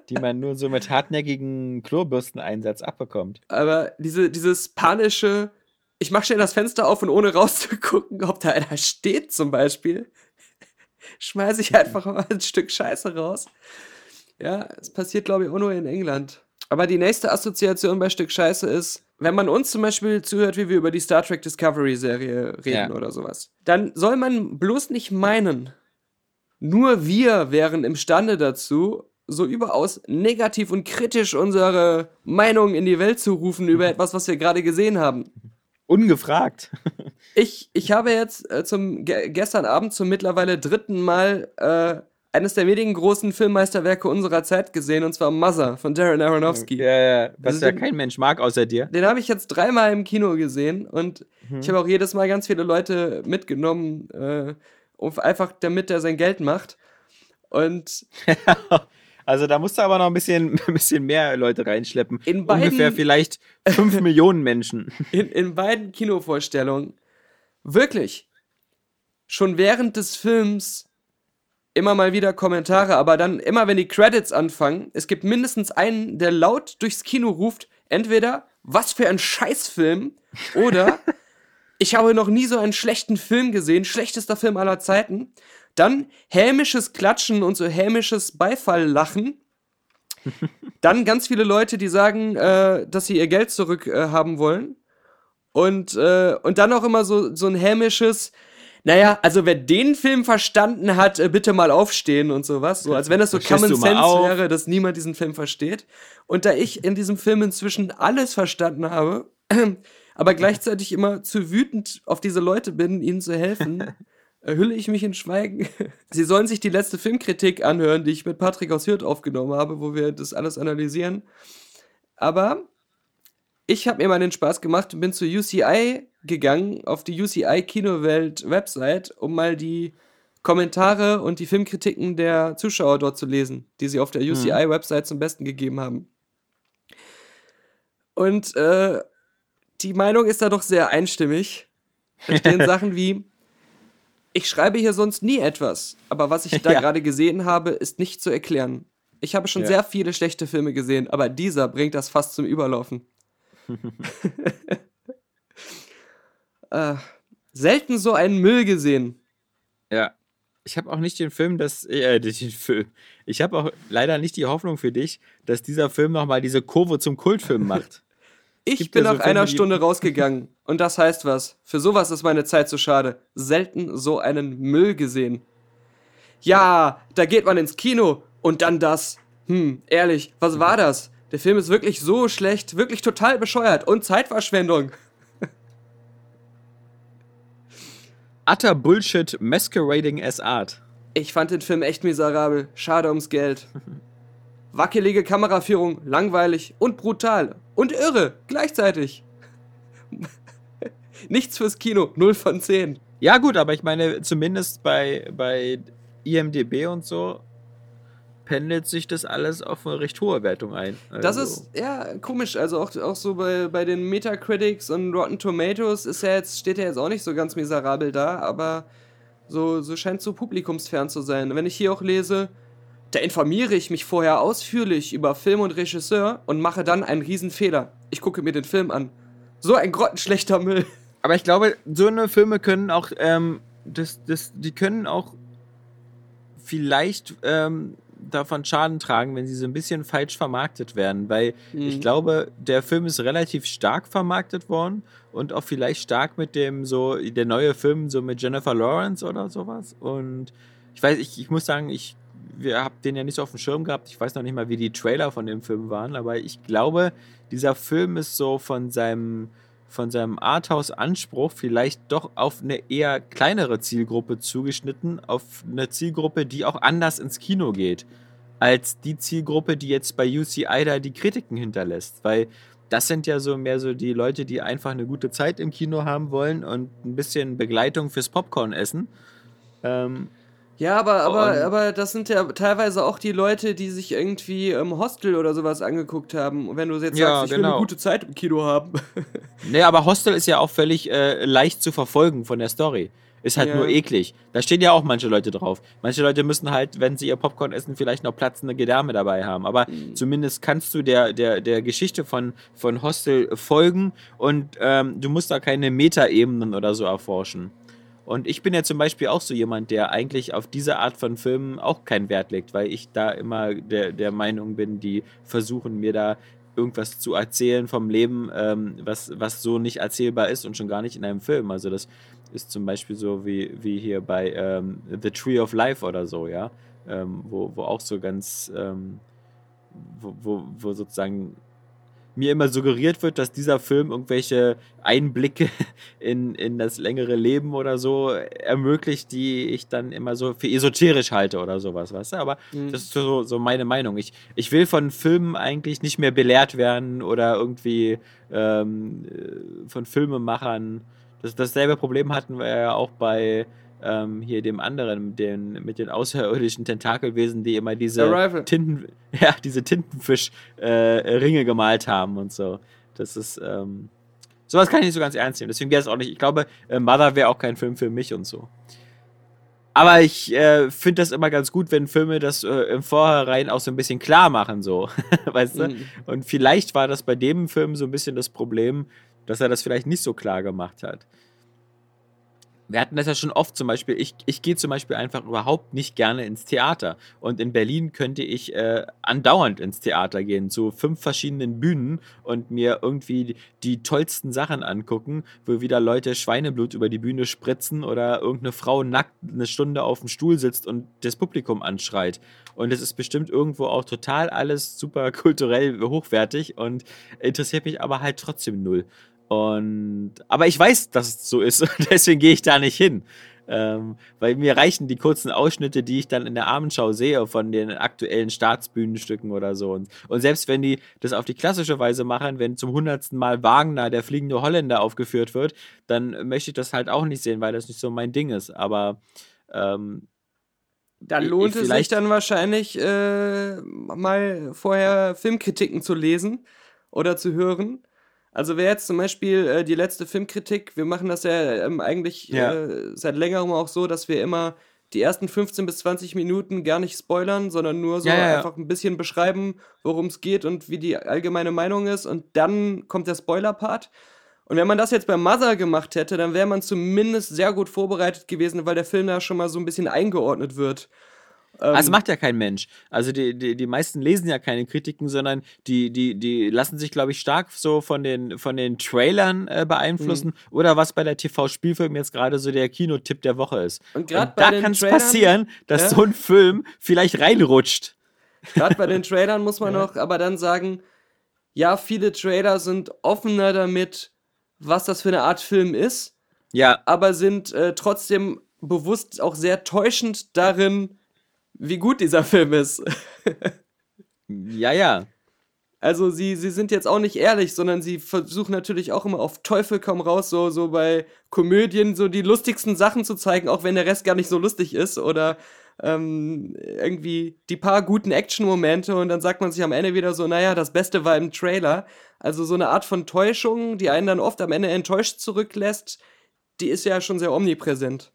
Die man nur so mit hartnäckigen Klobürsteneinsatz abbekommt. aber diese, dieses panische, ich mach schnell das Fenster auf und ohne rauszugucken, ob da einer steht zum Beispiel, schmeiße ich einfach mal ein Stück Scheiße raus. Ja, es passiert, glaube ich, auch nur in England. Aber die nächste Assoziation bei Stück Scheiße ist, wenn man uns zum Beispiel zuhört, wie wir über die Star Trek Discovery Serie reden Ja. oder sowas, dann soll man bloß nicht meinen, nur wir wären imstande dazu, so überaus negativ und kritisch unsere Meinung in die Welt zu rufen über etwas, was wir gerade gesehen haben. Ungefragt. Ich, ich habe jetzt äh, zum ge gestern Abend zum mittlerweile dritten Mal äh, eines der wenigen großen Filmmeisterwerke unserer Zeit gesehen, und zwar Mother von Darren Aronofsky. Ja, ja. Was ja den- kein Mensch mag außer dir. Den habe ich jetzt dreimal im Kino gesehen und ich habe auch jedes Mal ganz viele Leute mitgenommen, äh, um, einfach damit er sein Geld macht. Und Also da musst du aber noch ein bisschen, ein bisschen mehr Leute reinschleppen. In beiden- Ungefähr vielleicht 5 Millionen Menschen. in, in beiden Kinovorstellungen wirklich schon während des Films immer mal wieder Kommentare, aber dann immer, wenn die Credits anfangen, es gibt mindestens einen, der laut durchs Kino ruft, entweder was für ein Scheißfilm oder ich habe noch nie so einen schlechten Film gesehen, schlechtester Film aller Zeiten. Dann hämisches Klatschen und so hämisches Beifalllachen. Dann ganz viele Leute, die sagen, äh, dass sie ihr Geld zurück äh, haben wollen. Und, äh, und dann auch immer so, so ein hämisches, naja, also wer den Film verstanden hat, äh, bitte mal aufstehen und sowas. So, als wenn das so Common Sense wäre, dass niemand diesen Film versteht. Und da ich in diesem Film inzwischen alles verstanden habe, aber gleichzeitig immer zu wütend auf diese Leute bin, ihnen zu helfen, hülle ich mich in Schweigen. Sie sollen sich die letzte Filmkritik anhören, die ich mit Patrick aus Hürth aufgenommen habe, wo wir das alles analysieren. Aber ich habe mir mal den Spaß gemacht und bin zur UCI gegangen, auf die UCI Kinowelt Website, um mal die Kommentare und die Filmkritiken der Zuschauer dort zu lesen, die sie auf der UCI Website zum Besten gegeben haben. Und äh, die Meinung ist da doch sehr einstimmig. Da stehen Sachen wie, ich schreibe hier sonst nie etwas, aber was ich da Ja. gerade gesehen habe, ist nicht zu erklären. Ich habe schon Ja. sehr viele schlechte Filme gesehen, aber dieser bringt das fast zum Überlaufen. äh, selten so einen Müll gesehen. Ja. Ich habe auch nicht den Film, dass äh, den Film. Ich habe auch leider nicht die Hoffnung für dich, dass dieser Film nochmal diese Kurve zum Kultfilm macht. Ich gibt bin ja so nach einer Stunde rausgegangen. Und das heißt was. Für sowas ist meine Zeit zu schade. Selten so einen Müll gesehen. Ja, da geht man ins Kino und dann das. Hm, ehrlich, was war das? Der Film ist wirklich so schlecht, wirklich total bescheuert und Zeitverschwendung. Utter Bullshit masquerading as Art. Ich fand den Film echt miserabel. Schade ums Geld. Wackelige Kameraführung, langweilig und brutal. Und irre, gleichzeitig. Nichts fürs Kino, 0 von 10. Ja, gut, aber ich meine, zumindest bei, bei IMDB und so pendelt sich das alles auf eine recht hohe Wertung ein. Das Also, ist, ja, komisch. Also auch, auch so bei, bei den Metacritics und Rotten Tomatoes ist ja jetzt, steht ja jetzt auch nicht so ganz miserabel da, aber so, so scheint so publikumsfern zu sein. Wenn ich hier auch lese, da informiere ich mich vorher ausführlich über Film und Regisseur und mache dann einen Riesenfehler. Ich gucke mir den Film an. So ein grottenschlechter Müll. Aber ich glaube, so eine Filme können auch, ähm, das, das, die können auch vielleicht ähm, davon Schaden tragen, wenn sie so ein bisschen falsch vermarktet werden, weil ich Mhm. glaube, der Film ist relativ stark vermarktet worden und auch vielleicht stark mit dem so, der neue Film so mit Jennifer Lawrence oder sowas und ich weiß, ich, ich muss sagen, ich wir habt den ja nicht so auf dem Schirm gehabt. Ich weiß noch nicht mal, wie die Trailer von dem Film waren, aber ich glaube, dieser Film ist so von seinem von seinem Arthouse-Anspruch vielleicht doch auf eine eher kleinere Zielgruppe zugeschnitten, auf eine Zielgruppe, die auch anders ins Kino geht, als die Zielgruppe, die jetzt bei UCI da die Kritiken hinterlässt. Weil das sind ja so mehr so die Leute, die einfach eine gute Zeit im Kino haben wollen und ein bisschen Begleitung fürs Popcorn essen. Ähm, Ja, aber, aber, aber das sind ja teilweise auch die Leute, die sich irgendwie im Hostel oder sowas angeguckt haben. Und wenn du jetzt Ja, sagst, ich will eine genau. gute Zeit im Kino haben. Nee, aber Hostel ist ja auch völlig äh, leicht zu verfolgen von der Story. Ist halt Ja. nur eklig. Da stehen ja auch manche Leute drauf. Manche Leute müssen halt, wenn sie ihr Popcorn essen, vielleicht noch platzende Gedärme dabei haben. Aber zumindest kannst du der, der, der Geschichte von, von Hostel folgen und ähm, du musst da keine Metaebenen oder so erforschen. Und ich bin ja zum Beispiel auch so jemand, der eigentlich auf diese Art von Filmen auch keinen Wert legt, weil ich da immer der, der Meinung bin, die versuchen mir da irgendwas zu erzählen vom Leben, ähm, was, was so nicht erzählbar ist und schon gar nicht in einem Film. Also das ist zum Beispiel so wie, wie hier bei ähm, The Tree of Life oder so, ja, ähm, wo, wo auch so ganz, ähm, wo, wo, wo sozusagen mir immer suggeriert wird, dass dieser Film irgendwelche Einblicke in, in das längere Leben oder so ermöglicht, die ich dann immer so für esoterisch halte oder sowas, weißt du? Aber Mhm. das ist so, so meine Meinung. Ich, ich will von Filmen eigentlich nicht mehr belehrt werden oder irgendwie ähm, äh, von Filmemachern. Das, dasselbe Problem hatten wir ja auch bei ähm, hier dem anderen, den, mit den außerirdischen Tentakelwesen, die immer diese Arrival. Tinten, ja, diese Tintenfisch-Ringe gemalt haben und so. Das ist, ähm, sowas kann ich nicht so ganz ernst nehmen. Deswegen wäre es auch nicht, ich glaube, äh, Mother wäre auch kein Film für mich und so. Aber ich äh, finde das immer ganz gut, wenn Filme das äh, im Vorhinein auch so ein bisschen klar machen, so. weißt du? Mhm. Und vielleicht war das bei dem Film so ein bisschen das Problem, dass er das vielleicht nicht so klar gemacht hat. Wir hatten das ja schon oft zum Beispiel. Ich, ich gehe zum Beispiel einfach überhaupt nicht gerne ins Theater. Und in Berlin könnte ich äh, andauernd ins Theater gehen, zu fünf verschiedenen Bühnen und mir irgendwie die, tollsten Sachen angucken, wo wieder Leute Schweineblut über die Bühne spritzen oder irgendeine Frau nackt eine Stunde auf dem Stuhl sitzt und das Publikum anschreit. Und es ist bestimmt irgendwo auch total alles super kulturell hochwertig und interessiert mich aber halt trotzdem null. Und aber ich weiß, dass es so ist und deswegen gehe ich da nicht hin. Ähm, weil mir reichen die kurzen Ausschnitte, die ich dann in der Abendschau sehe von den aktuellen Staatsbühnenstücken oder so. Und, und selbst wenn die das auf die klassische Weise machen, wenn zum hundertsten Mal Wagner, der fliegende Holländer, aufgeführt wird, dann möchte ich das halt auch nicht sehen, weil das nicht so mein Ding ist. Aber ähm, Da lohnt es sich dann wahrscheinlich äh, mal vorher Filmkritiken zu lesen oder zu hören. Also wer jetzt zum Beispiel äh, die letzte Filmkritik, wir machen das ja ähm, eigentlich Ja. Äh, seit längerem auch so, dass wir immer die ersten 15 bis 20 Minuten gar nicht spoilern, sondern nur so Ja, ja, einfach ein bisschen beschreiben, worum es geht und wie die allgemeine Meinung ist. Und dann kommt der Spoiler-Part. Und wenn man das jetzt bei Mother gemacht hätte, dann wäre man zumindest sehr gut vorbereitet gewesen, weil der Film da schon mal so ein bisschen eingeordnet wird. Ähm, Also macht ja kein Mensch. Also die, die, die meisten lesen ja keine Kritiken, sondern die, die, die lassen sich, glaube ich, stark so von den, von den Trailern äh, beeinflussen Mhm. oder was bei der TV-Spielfilm jetzt gerade so der Kinotipp der Woche ist. Und Und da kann es passieren, dass Ja. so ein Film vielleicht reinrutscht. Gerade bei den Trailern muss man noch aber dann sagen, ja, viele Trailer sind offener damit, was das für eine Art Film ist, Ja, aber sind äh, trotzdem bewusst auch sehr täuschend darin, wie gut dieser Film ist. ja, ja. Also sie, sie sind jetzt auch nicht ehrlich, sondern sie versuchen natürlich auch immer auf Teufel komm raus, so, so bei Komödien so die lustigsten Sachen zu zeigen, auch wenn der Rest gar nicht so lustig ist. Oder ähm, irgendwie die paar guten Action-Momente und dann sagt man sich am Ende wieder so, naja, das Beste war im Trailer. Also so eine Art von Täuschung, die einen dann oft am Ende enttäuscht zurücklässt, die ist ja schon sehr omnipräsent.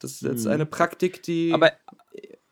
Das ist jetzt Mhm. eine Praktik, die Aber,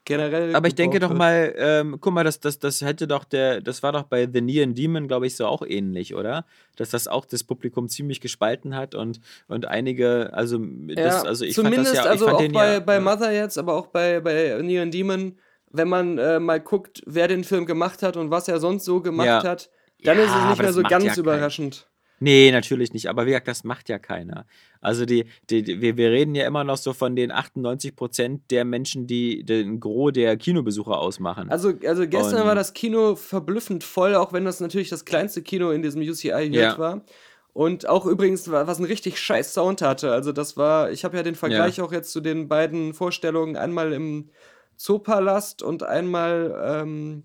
generell. aber ich denke doch mal, ähm, guck mal, das, das, das hätte doch der, das war doch bei The Neon Demon, glaube ich, so auch ähnlich, oder? Dass das auch das Publikum ziemlich gespalten hat und, und einige, also, das, Ja, also ich zumindest fand das ja, also auch den bei, ja, bei. Mother jetzt, aber auch bei, bei Neon Demon, wenn man äh, mal guckt, wer den Film gemacht hat und was er sonst so gemacht Ja. hat, dann Ja, ist es nicht mehr so ganz ja kein- überraschend. Nee, natürlich nicht. Aber wie gesagt, das macht ja keiner. Also die, die, die, wir, wir reden ja immer noch so von den 98 Prozent der Menschen, die den Gros der Kinobesucher ausmachen. Also, also gestern Und- war das Kino verblüffend voll, auch wenn das natürlich das kleinste Kino in diesem UCI Hirt Ja. war. Und auch übrigens, wa- was einen richtig scheiß Sound hatte. Also das war, ich habe ja den Vergleich auch jetzt zu den beiden Vorstellungen, einmal im Zoopalast und einmal ähm,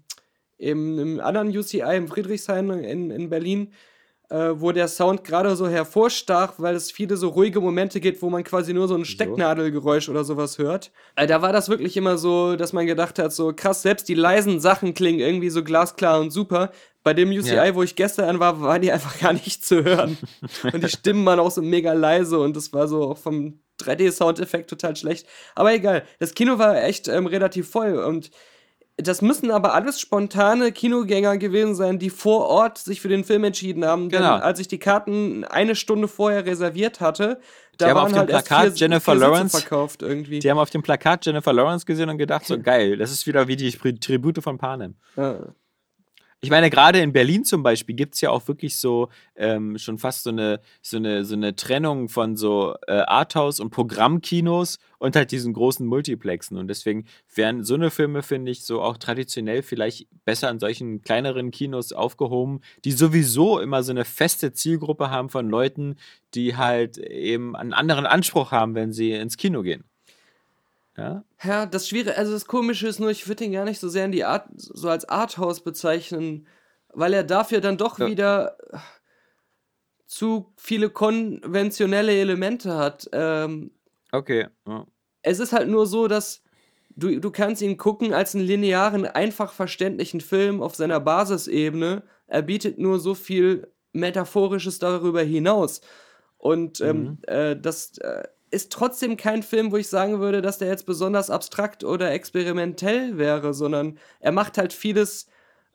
im, im anderen UCI, im Friedrichshain in, in Berlin, äh, wo der Sound gerade so hervorstach, weil es viele so ruhige Momente gibt, wo man quasi nur so ein Stecknadelgeräusch oder sowas hört. Äh, da war das wirklich immer so, dass man gedacht hat, so krass, selbst die leisen Sachen klingen irgendwie so glasklar und super. Bei dem UCI, Ja. wo ich gestern war, waren die einfach gar nicht zu hören. und die Stimmen waren auch so mega leise und das war so auch vom 3D-Soundeffekt total schlecht. Aber egal, das Kino war echt ähm, relativ voll und das müssen aber alles spontane Kinogänger gewesen sein, die vor Ort sich für den Film entschieden haben. Genau. Denn als ich die Karten eine Stunde vorher reserviert hatte, da Die haben auf dem halt Plakat vier, Jennifer vier Lawrence- verkauft irgendwie. die haben auf dem Plakat Jennifer Lawrence gesehen und gedacht, so geil, das ist wieder wie die Tri- Tribute von Panem. Ja. Ich meine, gerade in Berlin zum Beispiel gibt es ja auch wirklich so ähm, schon fast so eine, so, eine, so eine Trennung von so äh, Arthouse- und Programmkinos und halt diesen großen Multiplexen. Und deswegen wären so eine Filme, finde ich, so auch traditionell vielleicht besser in solchen kleineren Kinos aufgehoben, die sowieso immer so eine feste Zielgruppe haben von Leuten, die halt eben einen anderen Anspruch haben, wenn sie ins Kino gehen. Ja? Ja, das Schwierige, also das Komische ist nur, ich würde ihn gar nicht so sehr in die Art, so als Arthouse bezeichnen, weil er dafür dann doch Ja. wieder zu viele konventionelle Elemente hat. Ähm, Okay. Ja. es ist halt nur so, dass du, du kannst ihn gucken als einen linearen, einfach verständlichen Film auf seiner Basisebene. Er bietet nur so viel Metaphorisches darüber hinaus. Und ähm, Mhm. äh, das äh, ist trotzdem kein Film, wo ich sagen würde, dass der jetzt besonders abstrakt oder experimentell wäre, sondern er macht halt vieles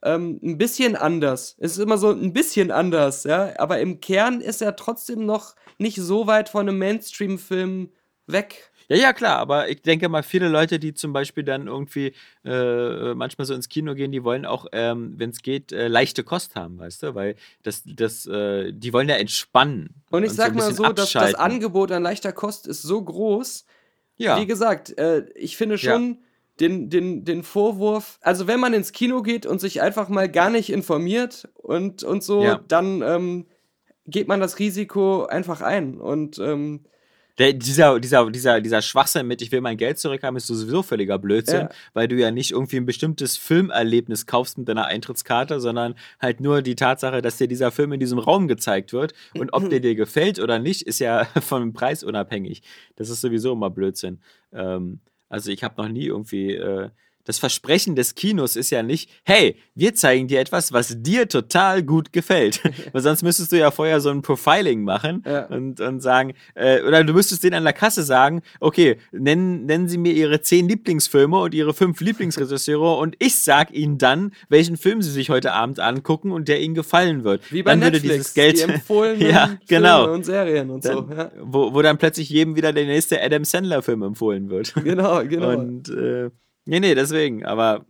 ähm, ein bisschen anders. Es ist immer so ein bisschen anders, ja. Aber im Kern ist er trotzdem noch nicht so weit von einem Mainstream-Film weg. Ja, ja, klar, aber ich denke mal, viele Leute, die zum Beispiel dann irgendwie äh, manchmal so ins Kino gehen, die wollen auch, ähm, wenn es geht, äh, leichte Kost haben, weißt du? Weil das, das, äh, die wollen ja entspannen. Und ich so sag ein mal so, dass das. Angebot an leichter Kost ist so groß. Ja, Wie gesagt, äh, ich finde Ja. schon den, den, den Vorwurf, also wenn man ins Kino geht und sich einfach mal gar nicht informiert und, und so, Ja. dann ähm, geht man das Risiko einfach ein. Und ähm, Der, dieser, dieser, dieser, dieser Schwachsinn mit, ich will mein Geld zurückhaben, ist sowieso völliger Blödsinn, Ja. weil du ja nicht irgendwie ein bestimmtes Filmerlebnis kaufst mit deiner Eintrittskarte, sondern halt nur die Tatsache, dass dir dieser Film in diesem Raum gezeigt wird und ob der dir gefällt oder nicht, ist ja vom Preis unabhängig. Das ist sowieso immer Blödsinn. Ähm, also ich habe noch nie irgendwie äh, Das Versprechen des Kinos ist ja nicht, hey, wir zeigen dir etwas, was dir total gut gefällt. Weil sonst müsstest du ja vorher so ein Profiling machen Ja. und, und sagen, äh, oder du müsstest denen an der Kasse sagen, okay, nennen, nennen sie mir ihre zehn Lieblingsfilme und ihre fünf Lieblingsregisseure und ich sag ihnen dann, welchen Film sie sich heute Abend angucken und der ihnen gefallen wird. Wie bei dann Netflix, würde dieses Geld, die empfohlenen ja, genau. Filme und Serien und so. Dann, Ja. wo, wo dann plötzlich jedem wieder der nächste Adam Sandler-Film empfohlen wird. Genau, genau. Und äh, nee, nee, deswegen, aber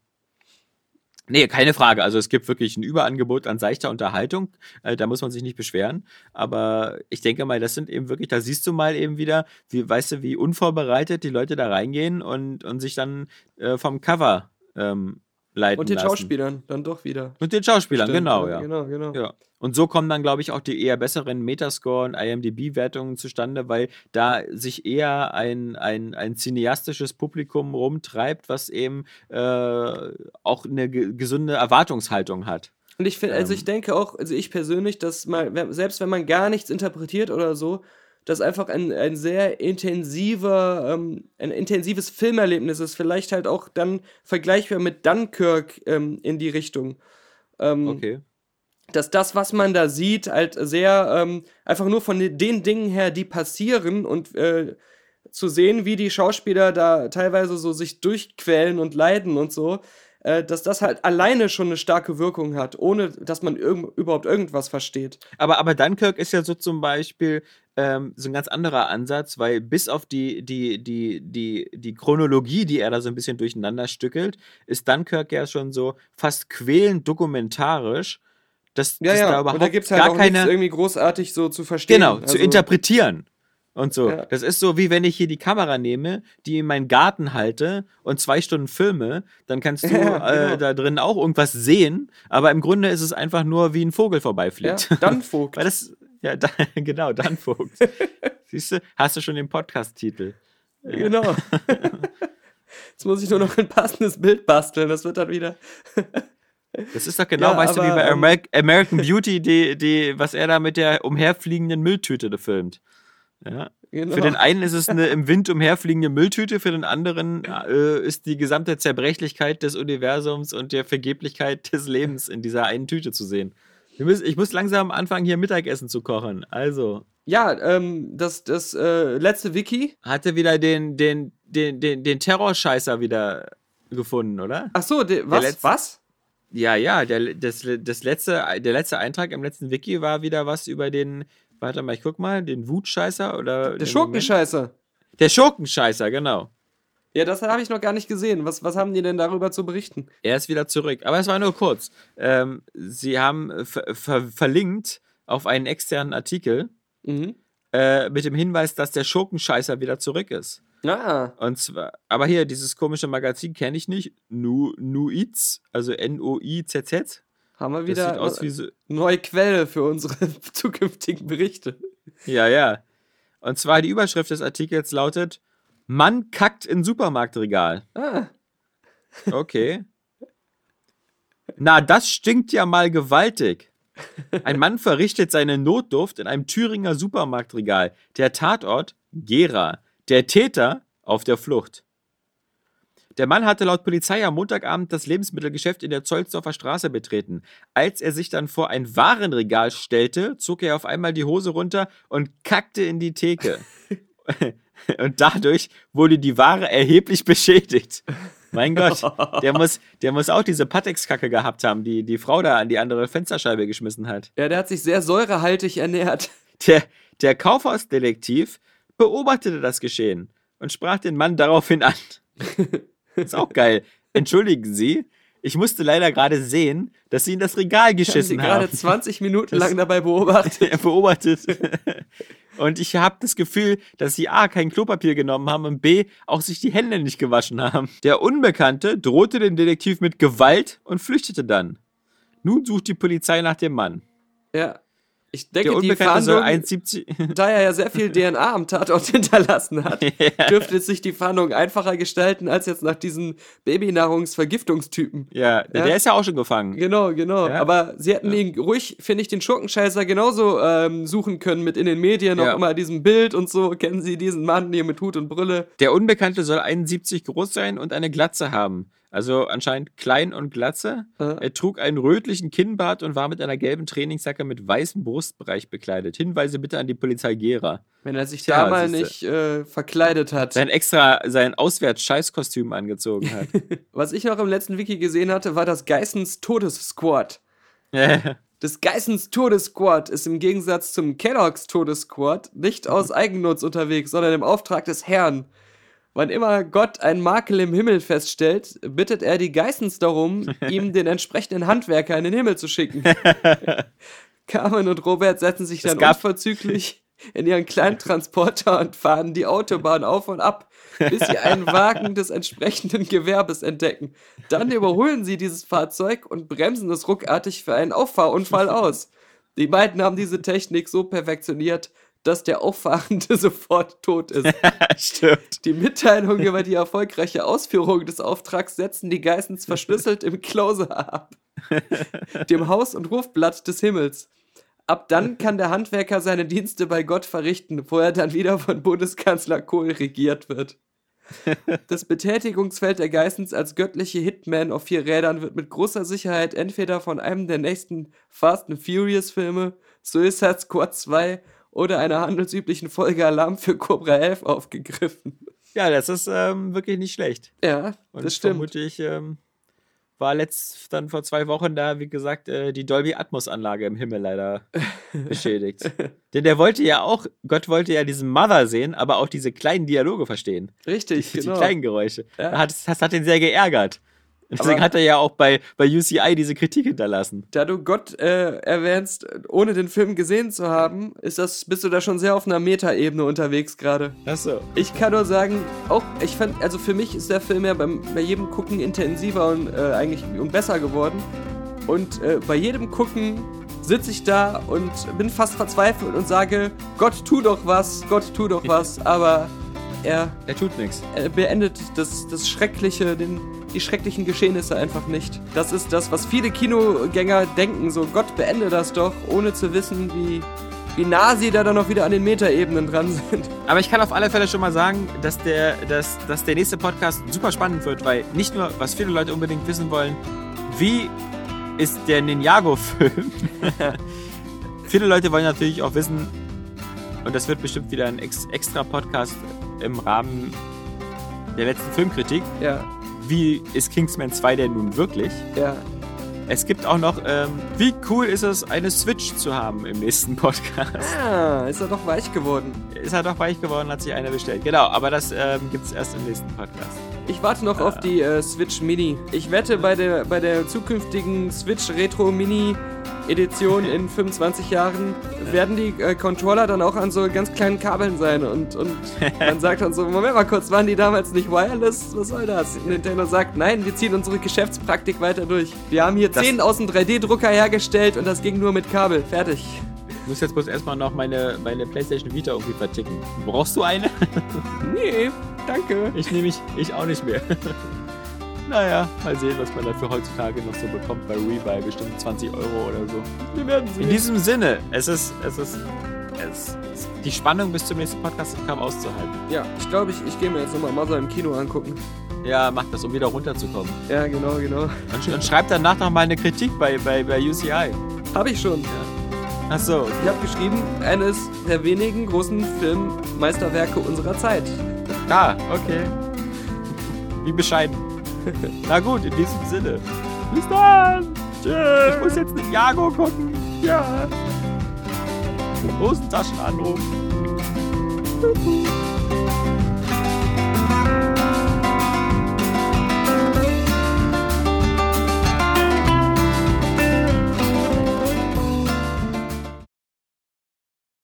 nee, keine Frage. Also es gibt wirklich ein Überangebot an seichter Unterhaltung. Äh, da muss man sich nicht beschweren. Aber ich denke mal, das sind eben wirklich, da siehst du mal eben wieder, wie, weißt du, wie unvorbereitet die Leute da reingehen und, und sich dann äh, vom Cover ähm, leiten und den lassen. Schauspielern dann doch wieder. Und den Schauspielern, Stimmt, genau, ja. Genau, genau. Ja. Und so kommen dann, glaube ich, auch die eher besseren Metascore- und IMDb-Wertungen zustande, weil da sich eher ein, ein, ein cineastisches Publikum rumtreibt, was eben äh, auch eine ge gesunde Erwartungshaltung hat. Und ich finde, also ich Ähm. denke auch, also ich persönlich, dass mal, selbst wenn man gar nichts interpretiert oder so, dass einfach ein, ein sehr intensiver, ähm, ein intensives Filmerlebnis ist, vielleicht halt auch dann vergleichbar mit Dunkirk ähm, in die Richtung. Ähm, Okay. dass das, was man da sieht, halt sehr ähm, einfach nur von den den Dingen her, die passieren und äh, zu sehen, wie die Schauspieler da teilweise so sich durchquälen und leiden und so, äh, dass das halt alleine schon eine starke Wirkung hat, ohne dass man irgend, überhaupt irgendwas versteht. Aber, aber Dunkirk ist ja so zum Beispiel ähm, so ein ganz anderer Ansatz, weil bis auf die, die, die, die, die Chronologie, die er da so ein bisschen durcheinander stückelt, ist Dunkirk ja schon so fast quälend dokumentarisch, dass, dass da überhaupt und da gibt es halt gar keine. irgendwie großartig so zu verstehen. Genau, zu Also, interpretieren. Und so. Ja. Das ist so, wie wenn ich hier die Kamera nehme, die in meinen Garten halte und zwei Stunden filme, dann kannst du Ja, äh, genau. da drin auch irgendwas sehen, aber im Grunde ist es einfach nur, wie ein Vogel Ja, vorbeifliegt. dann Vogt. Weil das, ja, da, genau, dann Vogt. Siehst du, hast du schon den Podcast-Titel. Genau. Jetzt muss ich nur noch ein passendes Bild basteln. Das wird dann wieder. Das ist doch genau, Ja, weißt du, wie aber, bei ähm, Ameri American Beauty, die, die, was er da mit der umherfliegenden Mülltüte filmt. Ja. Genau. Für den einen ist es eine im Wind umherfliegende Mülltüte, für den anderen äh, ist die gesamte Zerbrechlichkeit des Universums und der Vergeblichkeit des Lebens in dieser einen Tüte zu sehen. Müssen, ich muss langsam anfangen, hier Mittagessen zu kochen. Also, Ja, ähm, das, das äh, letzte Wiki. hatte wieder den, den, den, den, den Terrorscheißer wieder gefunden, oder? Ach so, de, was? letzte- was? Ja, ja, der, das, das letzte, der letzte Eintrag im letzten Wiki war wieder was über den, warte mal, ich guck mal, den Wutscheißer oder. Der Schurkenscheißer. Der Schurkenscheißer, genau. Ja, das habe ich noch gar nicht gesehen. Was, was haben die denn darüber zu berichten? Er ist wieder zurück. Aber es war nur kurz. Ähm, sie haben ver ver verlinkt auf einen externen Artikel Mhm. äh, mit dem Hinweis, dass der Schurkenscheißer wieder zurück ist. Ah, Und zwar, aber hier, dieses komische Magazin kenne ich nicht. Nu, Nuiz, also N-O-I-Z-Z. Haben wir wieder sieht aus wie so. neue Quelle für unsere zukünftigen Berichte. Ja, ja. Und zwar die Überschrift des Artikels lautet: Mann kackt in Supermarktregal. Ah, Okay. Na, das stinkt ja mal gewaltig. Ein Mann verrichtet seine Notduft in einem Thüringer Supermarktregal. Der Tatort Gera. Der Täter auf der Flucht. Der Mann hatte laut Polizei am Montagabend das Lebensmittelgeschäft in der Zollsdorfer Straße betreten. Als er sich dann vor ein Warenregal stellte, zog er auf einmal die Hose runter und kackte in die Theke. und dadurch wurde die Ware erheblich beschädigt. Mein Gott, der muss, der muss auch diese Patex-Kacke gehabt haben, die die Frau da an die andere Fensterscheibe geschmissen hat. ja, der hat sich sehr säurehaltig ernährt. Der, der Kaufhausdetektiv beobachtete das Geschehen und sprach den Mann daraufhin an. Ist auch geil. Entschuldigen Sie, ich musste leider gerade sehen, dass Sie in das Regal Ich habe sie geschissen gerade haben. 20 Minuten lang dabei beobachtet. Beobachtet. Und ich habe das Gefühl, dass sie A, kein Klopapier genommen haben und B, auch sich die Hände nicht gewaschen haben. Der Unbekannte drohte dem Detektiv mit Gewalt und flüchtete dann. Nun sucht die Polizei nach dem Mann. Ja. Ich denke, die Fahndung, 1,70. da er ja sehr viel DNA am Tatort hinterlassen hat, Ja. dürfte sich die Fahndung einfacher gestalten als jetzt nach diesen Babynahrungsvergiftungstypen. Ja, der, Ja. der ist ja auch schon gefangen. Genau, genau. Ja. Aber sie hätten ihn ruhig, finde ich, den Schurkenscheißer genauso ähm, suchen können mit in den Medien, auch immer diesem Bild und so. Kennen Sie diesen Mann hier mit Hut und Brille? Der Unbekannte soll 71 groß sein und eine Glatze haben. Also anscheinend klein und glatze. Äh, Er trug einen rötlichen Kinnbart und war mit einer gelben Trainingsjacke mit weißem Brustbereich bekleidet. Hinweise bitte an die Polizei Gera. wenn er sich Tja, da mal nicht äh, verkleidet hat. Sein extra, sein Auswärts-Scheißkostüm angezogen hat. Was ich noch im letzten Wiki gesehen hatte, war das Geissens Todessquad. Das Geissens Todessquad ist im Gegensatz zum Kellogg's Todessquad nicht aus Eigennutz unterwegs, sondern im Auftrag des Herrn. Wann immer Gott einen Makel im Himmel feststellt, bittet er die Geissens darum, ihm den entsprechenden Handwerker in den Himmel zu schicken. Carmen und Robert setzen sich dann unverzüglich in ihren kleinen Transporter und fahren die Autobahn auf und ab, bis sie einen Wagen des entsprechenden Gewerbes entdecken. Dann überholen sie dieses Fahrzeug und bremsen es ruckartig für einen Auffahrunfall aus. Die beiden haben diese Technik so perfektioniert, dass der Auffahrende sofort tot ist. Stimmt. Die Mitteilung über die erfolgreiche Ausführung des Auftrags setzen die Geissens verschlüsselt im Closer ab, dem Haus- und Rufblatt des Himmels. Ab dann kann der Handwerker seine Dienste bei Gott verrichten, wo er dann wieder von Bundeskanzler Kohl regiert wird. Das Betätigungsfeld der Geissens als göttliche Hitman auf vier Rädern wird mit großer Sicherheit entweder von einem der nächsten Fast and Furious Filme, Suicide Squad 2 oder einer handelsüblichen Folge Alarm für Cobra 11 aufgegriffen. Ja, das ist ähm, wirklich nicht schlecht. Ja, Und das stimmt. vermutlich ähm, war letzt dann vor zwei Wochen da, wie gesagt, äh, die Dolby Atmos Anlage im Himmel leider beschädigt. Denn der wollte ja auch, Gott wollte ja diesen Mother sehen, aber auch diese kleinen Dialoge verstehen. Richtig, Die genau. kleinen Geräusche. Ja. Das, hat, das hat ihn sehr geärgert. Und deswegen Aber- hat er ja auch bei, bei UCI diese Kritik hinterlassen. Da du Gott äh, erwähnst, ohne den Film gesehen zu haben, ist das, bist du da schon sehr auf einer Metaebene unterwegs gerade. Achso. Ich kann nur sagen, auch ich fand, also für mich ist der Film ja beim, bei jedem Gucken intensiver und äh, eigentlich und besser geworden. Und äh, bei jedem Gucken sitze ich da und bin fast verzweifelt und sage, Gott tu doch was, Gott tu doch was, aber er, Er tut nichts. er beendet das, das Schreckliche, den, die schrecklichen Geschehnisse einfach nicht. Das ist das, was viele Kinogänger denken, so Gott beende das doch, ohne zu wissen, wie, wie nah sie da dann noch wieder an den Metaebenen dran sind. Aber ich kann auf alle Fälle schon mal sagen, dass der, dass, dass der nächste Podcast super spannend wird, weil nicht nur, was viele Leute unbedingt wissen wollen, wie ist der Ninjago-Film? viele Leute wollen natürlich auch wissen, und das wird bestimmt wieder ein ex extra Podcast im Rahmen der letzten Filmkritik, Ja, wie ist Kingsman 2 denn nun wirklich? ja. Es gibt auch noch, ähm, wie cool ist es, eine Switch zu haben im nächsten Podcast. Ah, ist er doch weich geworden. Ist er doch weich geworden, hat sich einer bestellt. Genau, aber das ähm, gibt es erst im nächsten Podcast. Ich warte noch auf die äh, Switch Mini. Ich wette, bei der, bei der zukünftigen Switch Retro Mini Edition in 25 Jahren werden die äh, Controller dann auch an so ganz kleinen Kabeln sein und, und man sagt dann so, Moment mal kurz, waren die damals nicht wireless? Was soll das? Nintendo sagt, nein, wir ziehen unsere Geschäftspraktik weiter durch. Wir haben hier Das- 10 aus dem 3D-Drucker hergestellt und das ging nur mit Kabel. Fertig. Ich muss jetzt bloß erstmal noch meine, meine PlayStation Vita irgendwie verticken. Brauchst du eine? Nee, danke. Ich nehme ich, ich auch nicht mehr. naja, mal sehen, was man dafür heutzutage noch so bekommt bei Rebuy. Bestimmt 20 Euro oder so. Wir werden In diesem Sinne, es ist, es ist, es ist die Spannung bis zum nächsten Podcast ist kaum auszuhalten. Ja, ich glaube, ich, ich gehe mir jetzt nochmal Mother im Kino angucken. Ja, mach das, um wieder runterzukommen. Ja, genau, genau. Und, und schreib danach noch mal eine Kritik bei, bei, bei UCI. Habe ich schon. Ach so, Ich habe geschrieben, eines der wenigen großen Filmmeisterwerke unserer Zeit. Ah, okay. Wie bescheiden. Na gut, in diesem Sinne. Bis dann. Tschüss. Ich muss jetzt den Jago gucken. Ja. Hosentaschenanruf. Tutu.